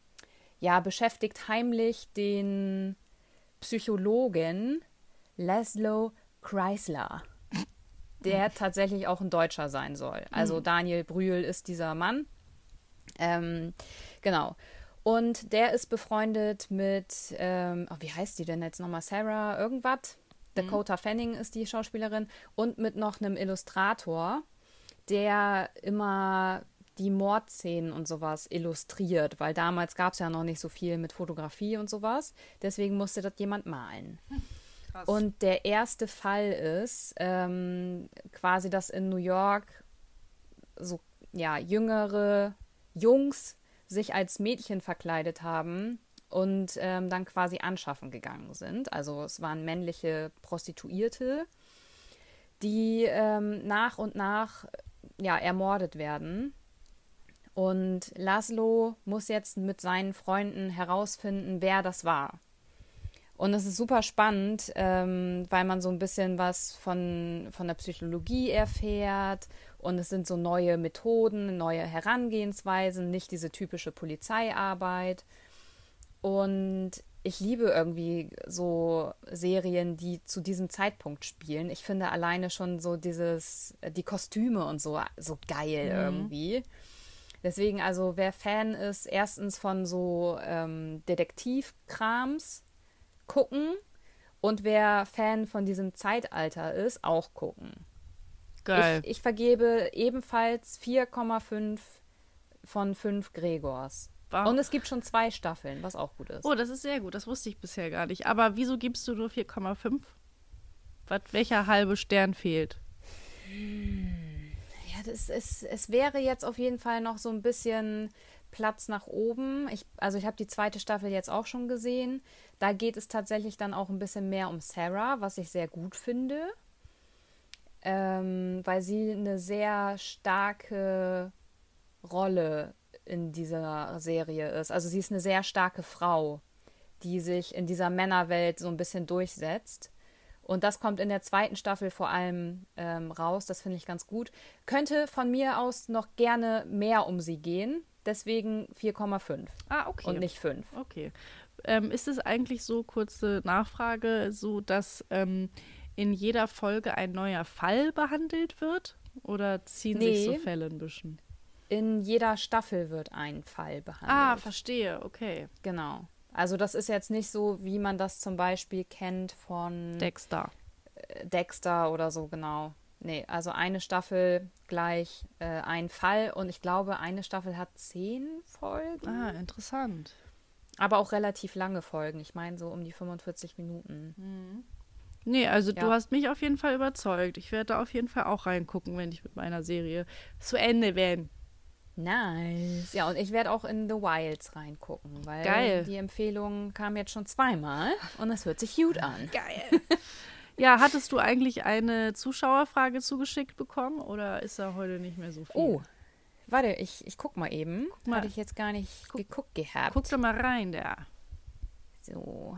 ja, beschäftigt heimlich den Psychologen Laszlo Chrysler, der tatsächlich auch ein Deutscher sein soll. Also mhm. Daniel Brühl ist dieser Mann. Ähm, genau. Und der ist befreundet mit, ähm, oh, wie heißt die denn jetzt nochmal? Sarah irgendwas? Dakota mhm. Fanning ist die Schauspielerin. Und mit noch einem Illustrator, der immer die Mordszenen und sowas illustriert, weil damals gab es ja noch nicht so viel mit Fotografie und sowas. Deswegen musste das jemand malen. Krass. Und der erste Fall ist ähm, quasi, dass in New York so ja jüngere Jungs sich als Mädchen verkleidet haben und ähm, dann quasi anschaffen gegangen sind. Also es waren männliche Prostituierte, die ähm, nach und nach ja, ermordet werden. Und Laszlo muss jetzt mit seinen Freunden herausfinden, wer das war. Und es ist super spannend, ähm, weil man so ein bisschen was von, von der Psychologie erfährt. Und es sind so neue Methoden, neue Herangehensweisen, nicht diese typische Polizeiarbeit. Und ich liebe irgendwie so Serien, die zu diesem Zeitpunkt spielen. Ich finde alleine schon so dieses, die Kostüme und so, so geil mhm. irgendwie. Deswegen, also wer Fan ist, erstens von so ähm, Detektivkrams, gucken. Und wer Fan von diesem Zeitalter ist, auch gucken. Geil. Ich, ich vergebe ebenfalls 4,5 von 5 Gregors. Wow. Und es gibt schon zwei Staffeln, was auch gut ist. Oh, das ist sehr gut. Das wusste ich bisher gar nicht. Aber wieso gibst du nur 4,5? Welcher halbe Stern fehlt? Ja, das ist, es wäre jetzt auf jeden Fall noch so ein bisschen Platz nach oben. Ich, also ich habe die zweite Staffel jetzt auch schon gesehen. Da geht es tatsächlich dann auch ein bisschen mehr um Sarah, was ich sehr gut finde, ähm, weil sie eine sehr starke Rolle in dieser Serie ist. Also sie ist eine sehr starke Frau, die sich in dieser Männerwelt so ein bisschen durchsetzt. Und das kommt in der zweiten Staffel vor allem ähm, raus. Das finde ich ganz gut. Könnte von mir aus noch gerne mehr um sie gehen. Deswegen 4,5. Ah, okay. Und nicht 5. Okay. Ähm, ist es eigentlich so, kurze Nachfrage, so dass ähm, in jeder Folge ein neuer Fall behandelt wird? Oder ziehen nee. sich so Fälle ein bisschen? In jeder Staffel wird ein Fall behandelt. Ah, verstehe, okay. Genau. Also das ist jetzt nicht so, wie man das zum Beispiel kennt von Dexter. Äh, Dexter oder so, genau. Nee, also eine Staffel gleich äh, ein Fall und ich glaube, eine Staffel hat zehn Folgen. Ah, interessant. Aber auch relativ lange Folgen. Ich meine so um die 45 Minuten. Mhm. Nee, also ja. du hast mich auf jeden Fall überzeugt. Ich werde da auf jeden Fall auch reingucken, wenn ich mit meiner Serie zu Ende bin. Nice. Ja, und ich werde auch in The Wilds reingucken, weil Geil. die Empfehlung kam jetzt schon zweimal und es hört sich gut an. Geil. Ja, hattest du eigentlich eine Zuschauerfrage zugeschickt bekommen oder ist da heute nicht mehr so viel? Oh, warte, ich, ich guck mal eben. Guck mal. Hatte ich jetzt gar nicht guck, geguckt gehabt. Guck doch mal rein da. So,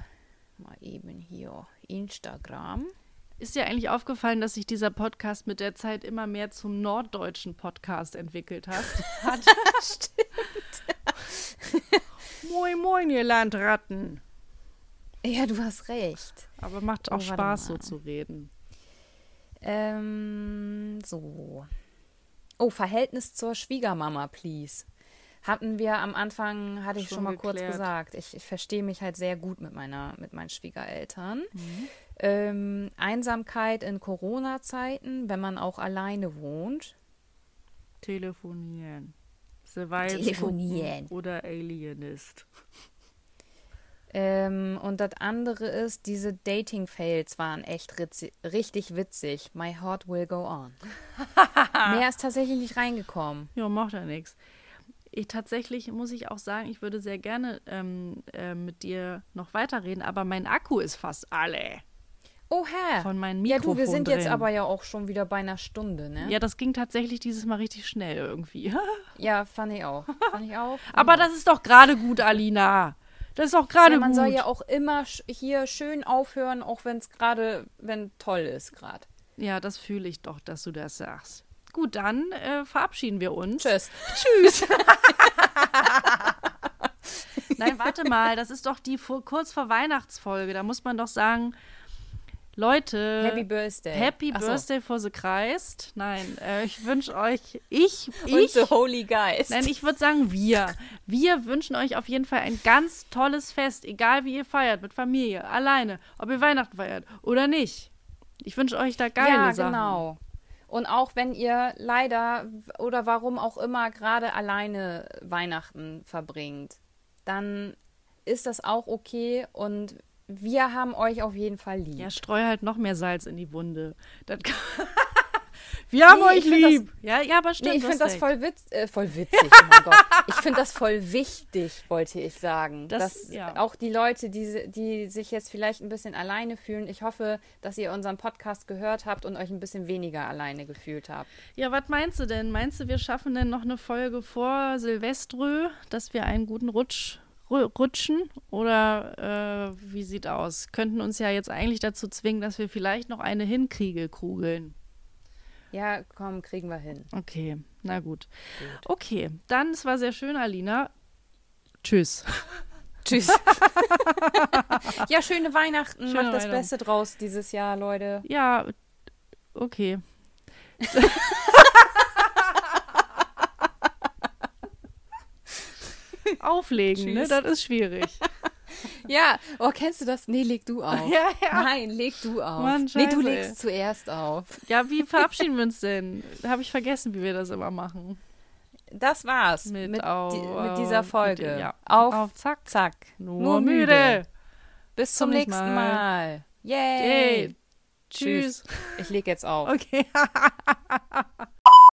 mal eben hier Instagram. Ist dir eigentlich aufgefallen, dass sich dieser Podcast mit der Zeit immer mehr zum norddeutschen Podcast entwickelt hat? hat? Stimmt. moin, moin, ihr Landratten. Ja, du hast recht. Aber macht auch oh, Spaß, so zu reden. Ähm, so. Oh, Verhältnis zur Schwiegermama, please. Hatten wir am Anfang, hatte ich schon, schon mal geklärt. kurz gesagt. Ich, ich verstehe mich halt sehr gut mit, meiner, mit meinen Schwiegereltern. Mhm. Ähm, Einsamkeit in Corona-Zeiten, wenn man auch alleine wohnt. Telefonieren. Telefonieren. Oder Alienist. Ähm, und das andere ist, diese Dating-Fails waren echt richtig witzig. My heart will go on. Mehr ist tatsächlich nicht reingekommen. Ja, macht ja nichts. Ich tatsächlich muss ich auch sagen, ich würde sehr gerne ähm, äh, mit dir noch weiterreden, aber mein Akku ist fast alle. Oh, hä? Von meinem Mikrofon. Ja, du, wir sind drin. jetzt aber ja auch schon wieder bei einer Stunde, ne? Ja, das ging tatsächlich dieses Mal richtig schnell irgendwie. ja, fand ich auch. Fand ich auch. Aber das ist doch gerade gut, Alina. Das ist auch gerade ja, man gut. soll ja auch immer hier schön aufhören, auch wenn es gerade, wenn toll ist gerade. Ja, das fühle ich doch, dass du das sagst. Gut, dann äh, verabschieden wir uns. Tschüss. Tschüss. Nein, warte mal, das ist doch die vor, kurz vor Weihnachtsfolge. Da muss man doch sagen, Leute, Happy Birthday. Happy Ach Birthday so. for the Christ. Nein, äh, ich wünsche euch, ich, ich. Und the Holy Geist. Nein, ich würde sagen wir. Wir wünschen euch auf jeden Fall ein ganz tolles Fest, egal wie ihr feiert, mit Familie, alleine, ob ihr Weihnachten feiert oder nicht. Ich wünsche euch da geile ja, Sachen. Ja, genau. Und auch wenn ihr leider oder warum auch immer gerade alleine Weihnachten verbringt, dann ist das auch okay und wir haben euch auf jeden Fall lieb. Ja, streu halt noch mehr Salz in die Wunde. Wir haben Nee, euch lieb. ja, ja, aber stimmt. Nee, ich finde das voll, witz, äh, voll witzig. Oh mein Gott. Ich finde das voll wichtig, wollte ich sagen. Das- dass ja. auch die Leute, die, die sich jetzt vielleicht ein bisschen alleine fühlen, ich hoffe, dass ihr unseren Podcast gehört habt und euch ein bisschen weniger alleine gefühlt habt. Ja, was meinst du denn? Meinst du, wir schaffen denn noch eine Folge vor Silveströ, dass wir einen guten Rutsch ru- rutschen? Oder äh, wie sieht aus? Könnten uns ja jetzt eigentlich dazu zwingen, dass wir vielleicht noch eine hinkriege, kugeln. Ja, komm, kriegen wir hin. Okay, na gut. Okay, dann, es war sehr schön, Alina. Tschüss. Tschüss. ja, schöne Weihnachten. Schöne Macht das Weihnachten. Beste draus dieses Jahr, Leute. Ja, okay. Auflegen, ne? Tschüss. Das ist schwierig. Ja, oh, kennst du das? Nee, leg du auf. Ja, ja. Nein, leg du auf. Mann, nee, du legst zuerst auf. Ja, wie verabschieden wir uns denn? Habe ich vergessen, wie wir das immer machen. Das war's Mit, mit, au, di mit dieser mit- Folge. ja. Auf, Auf, zack. zack. Nur, müde. Bis zum Zum nächsten nächsten Mal. Mal. Yay. Yay. Tschüss. Tschüss. Ich leg jetzt auf. Okay.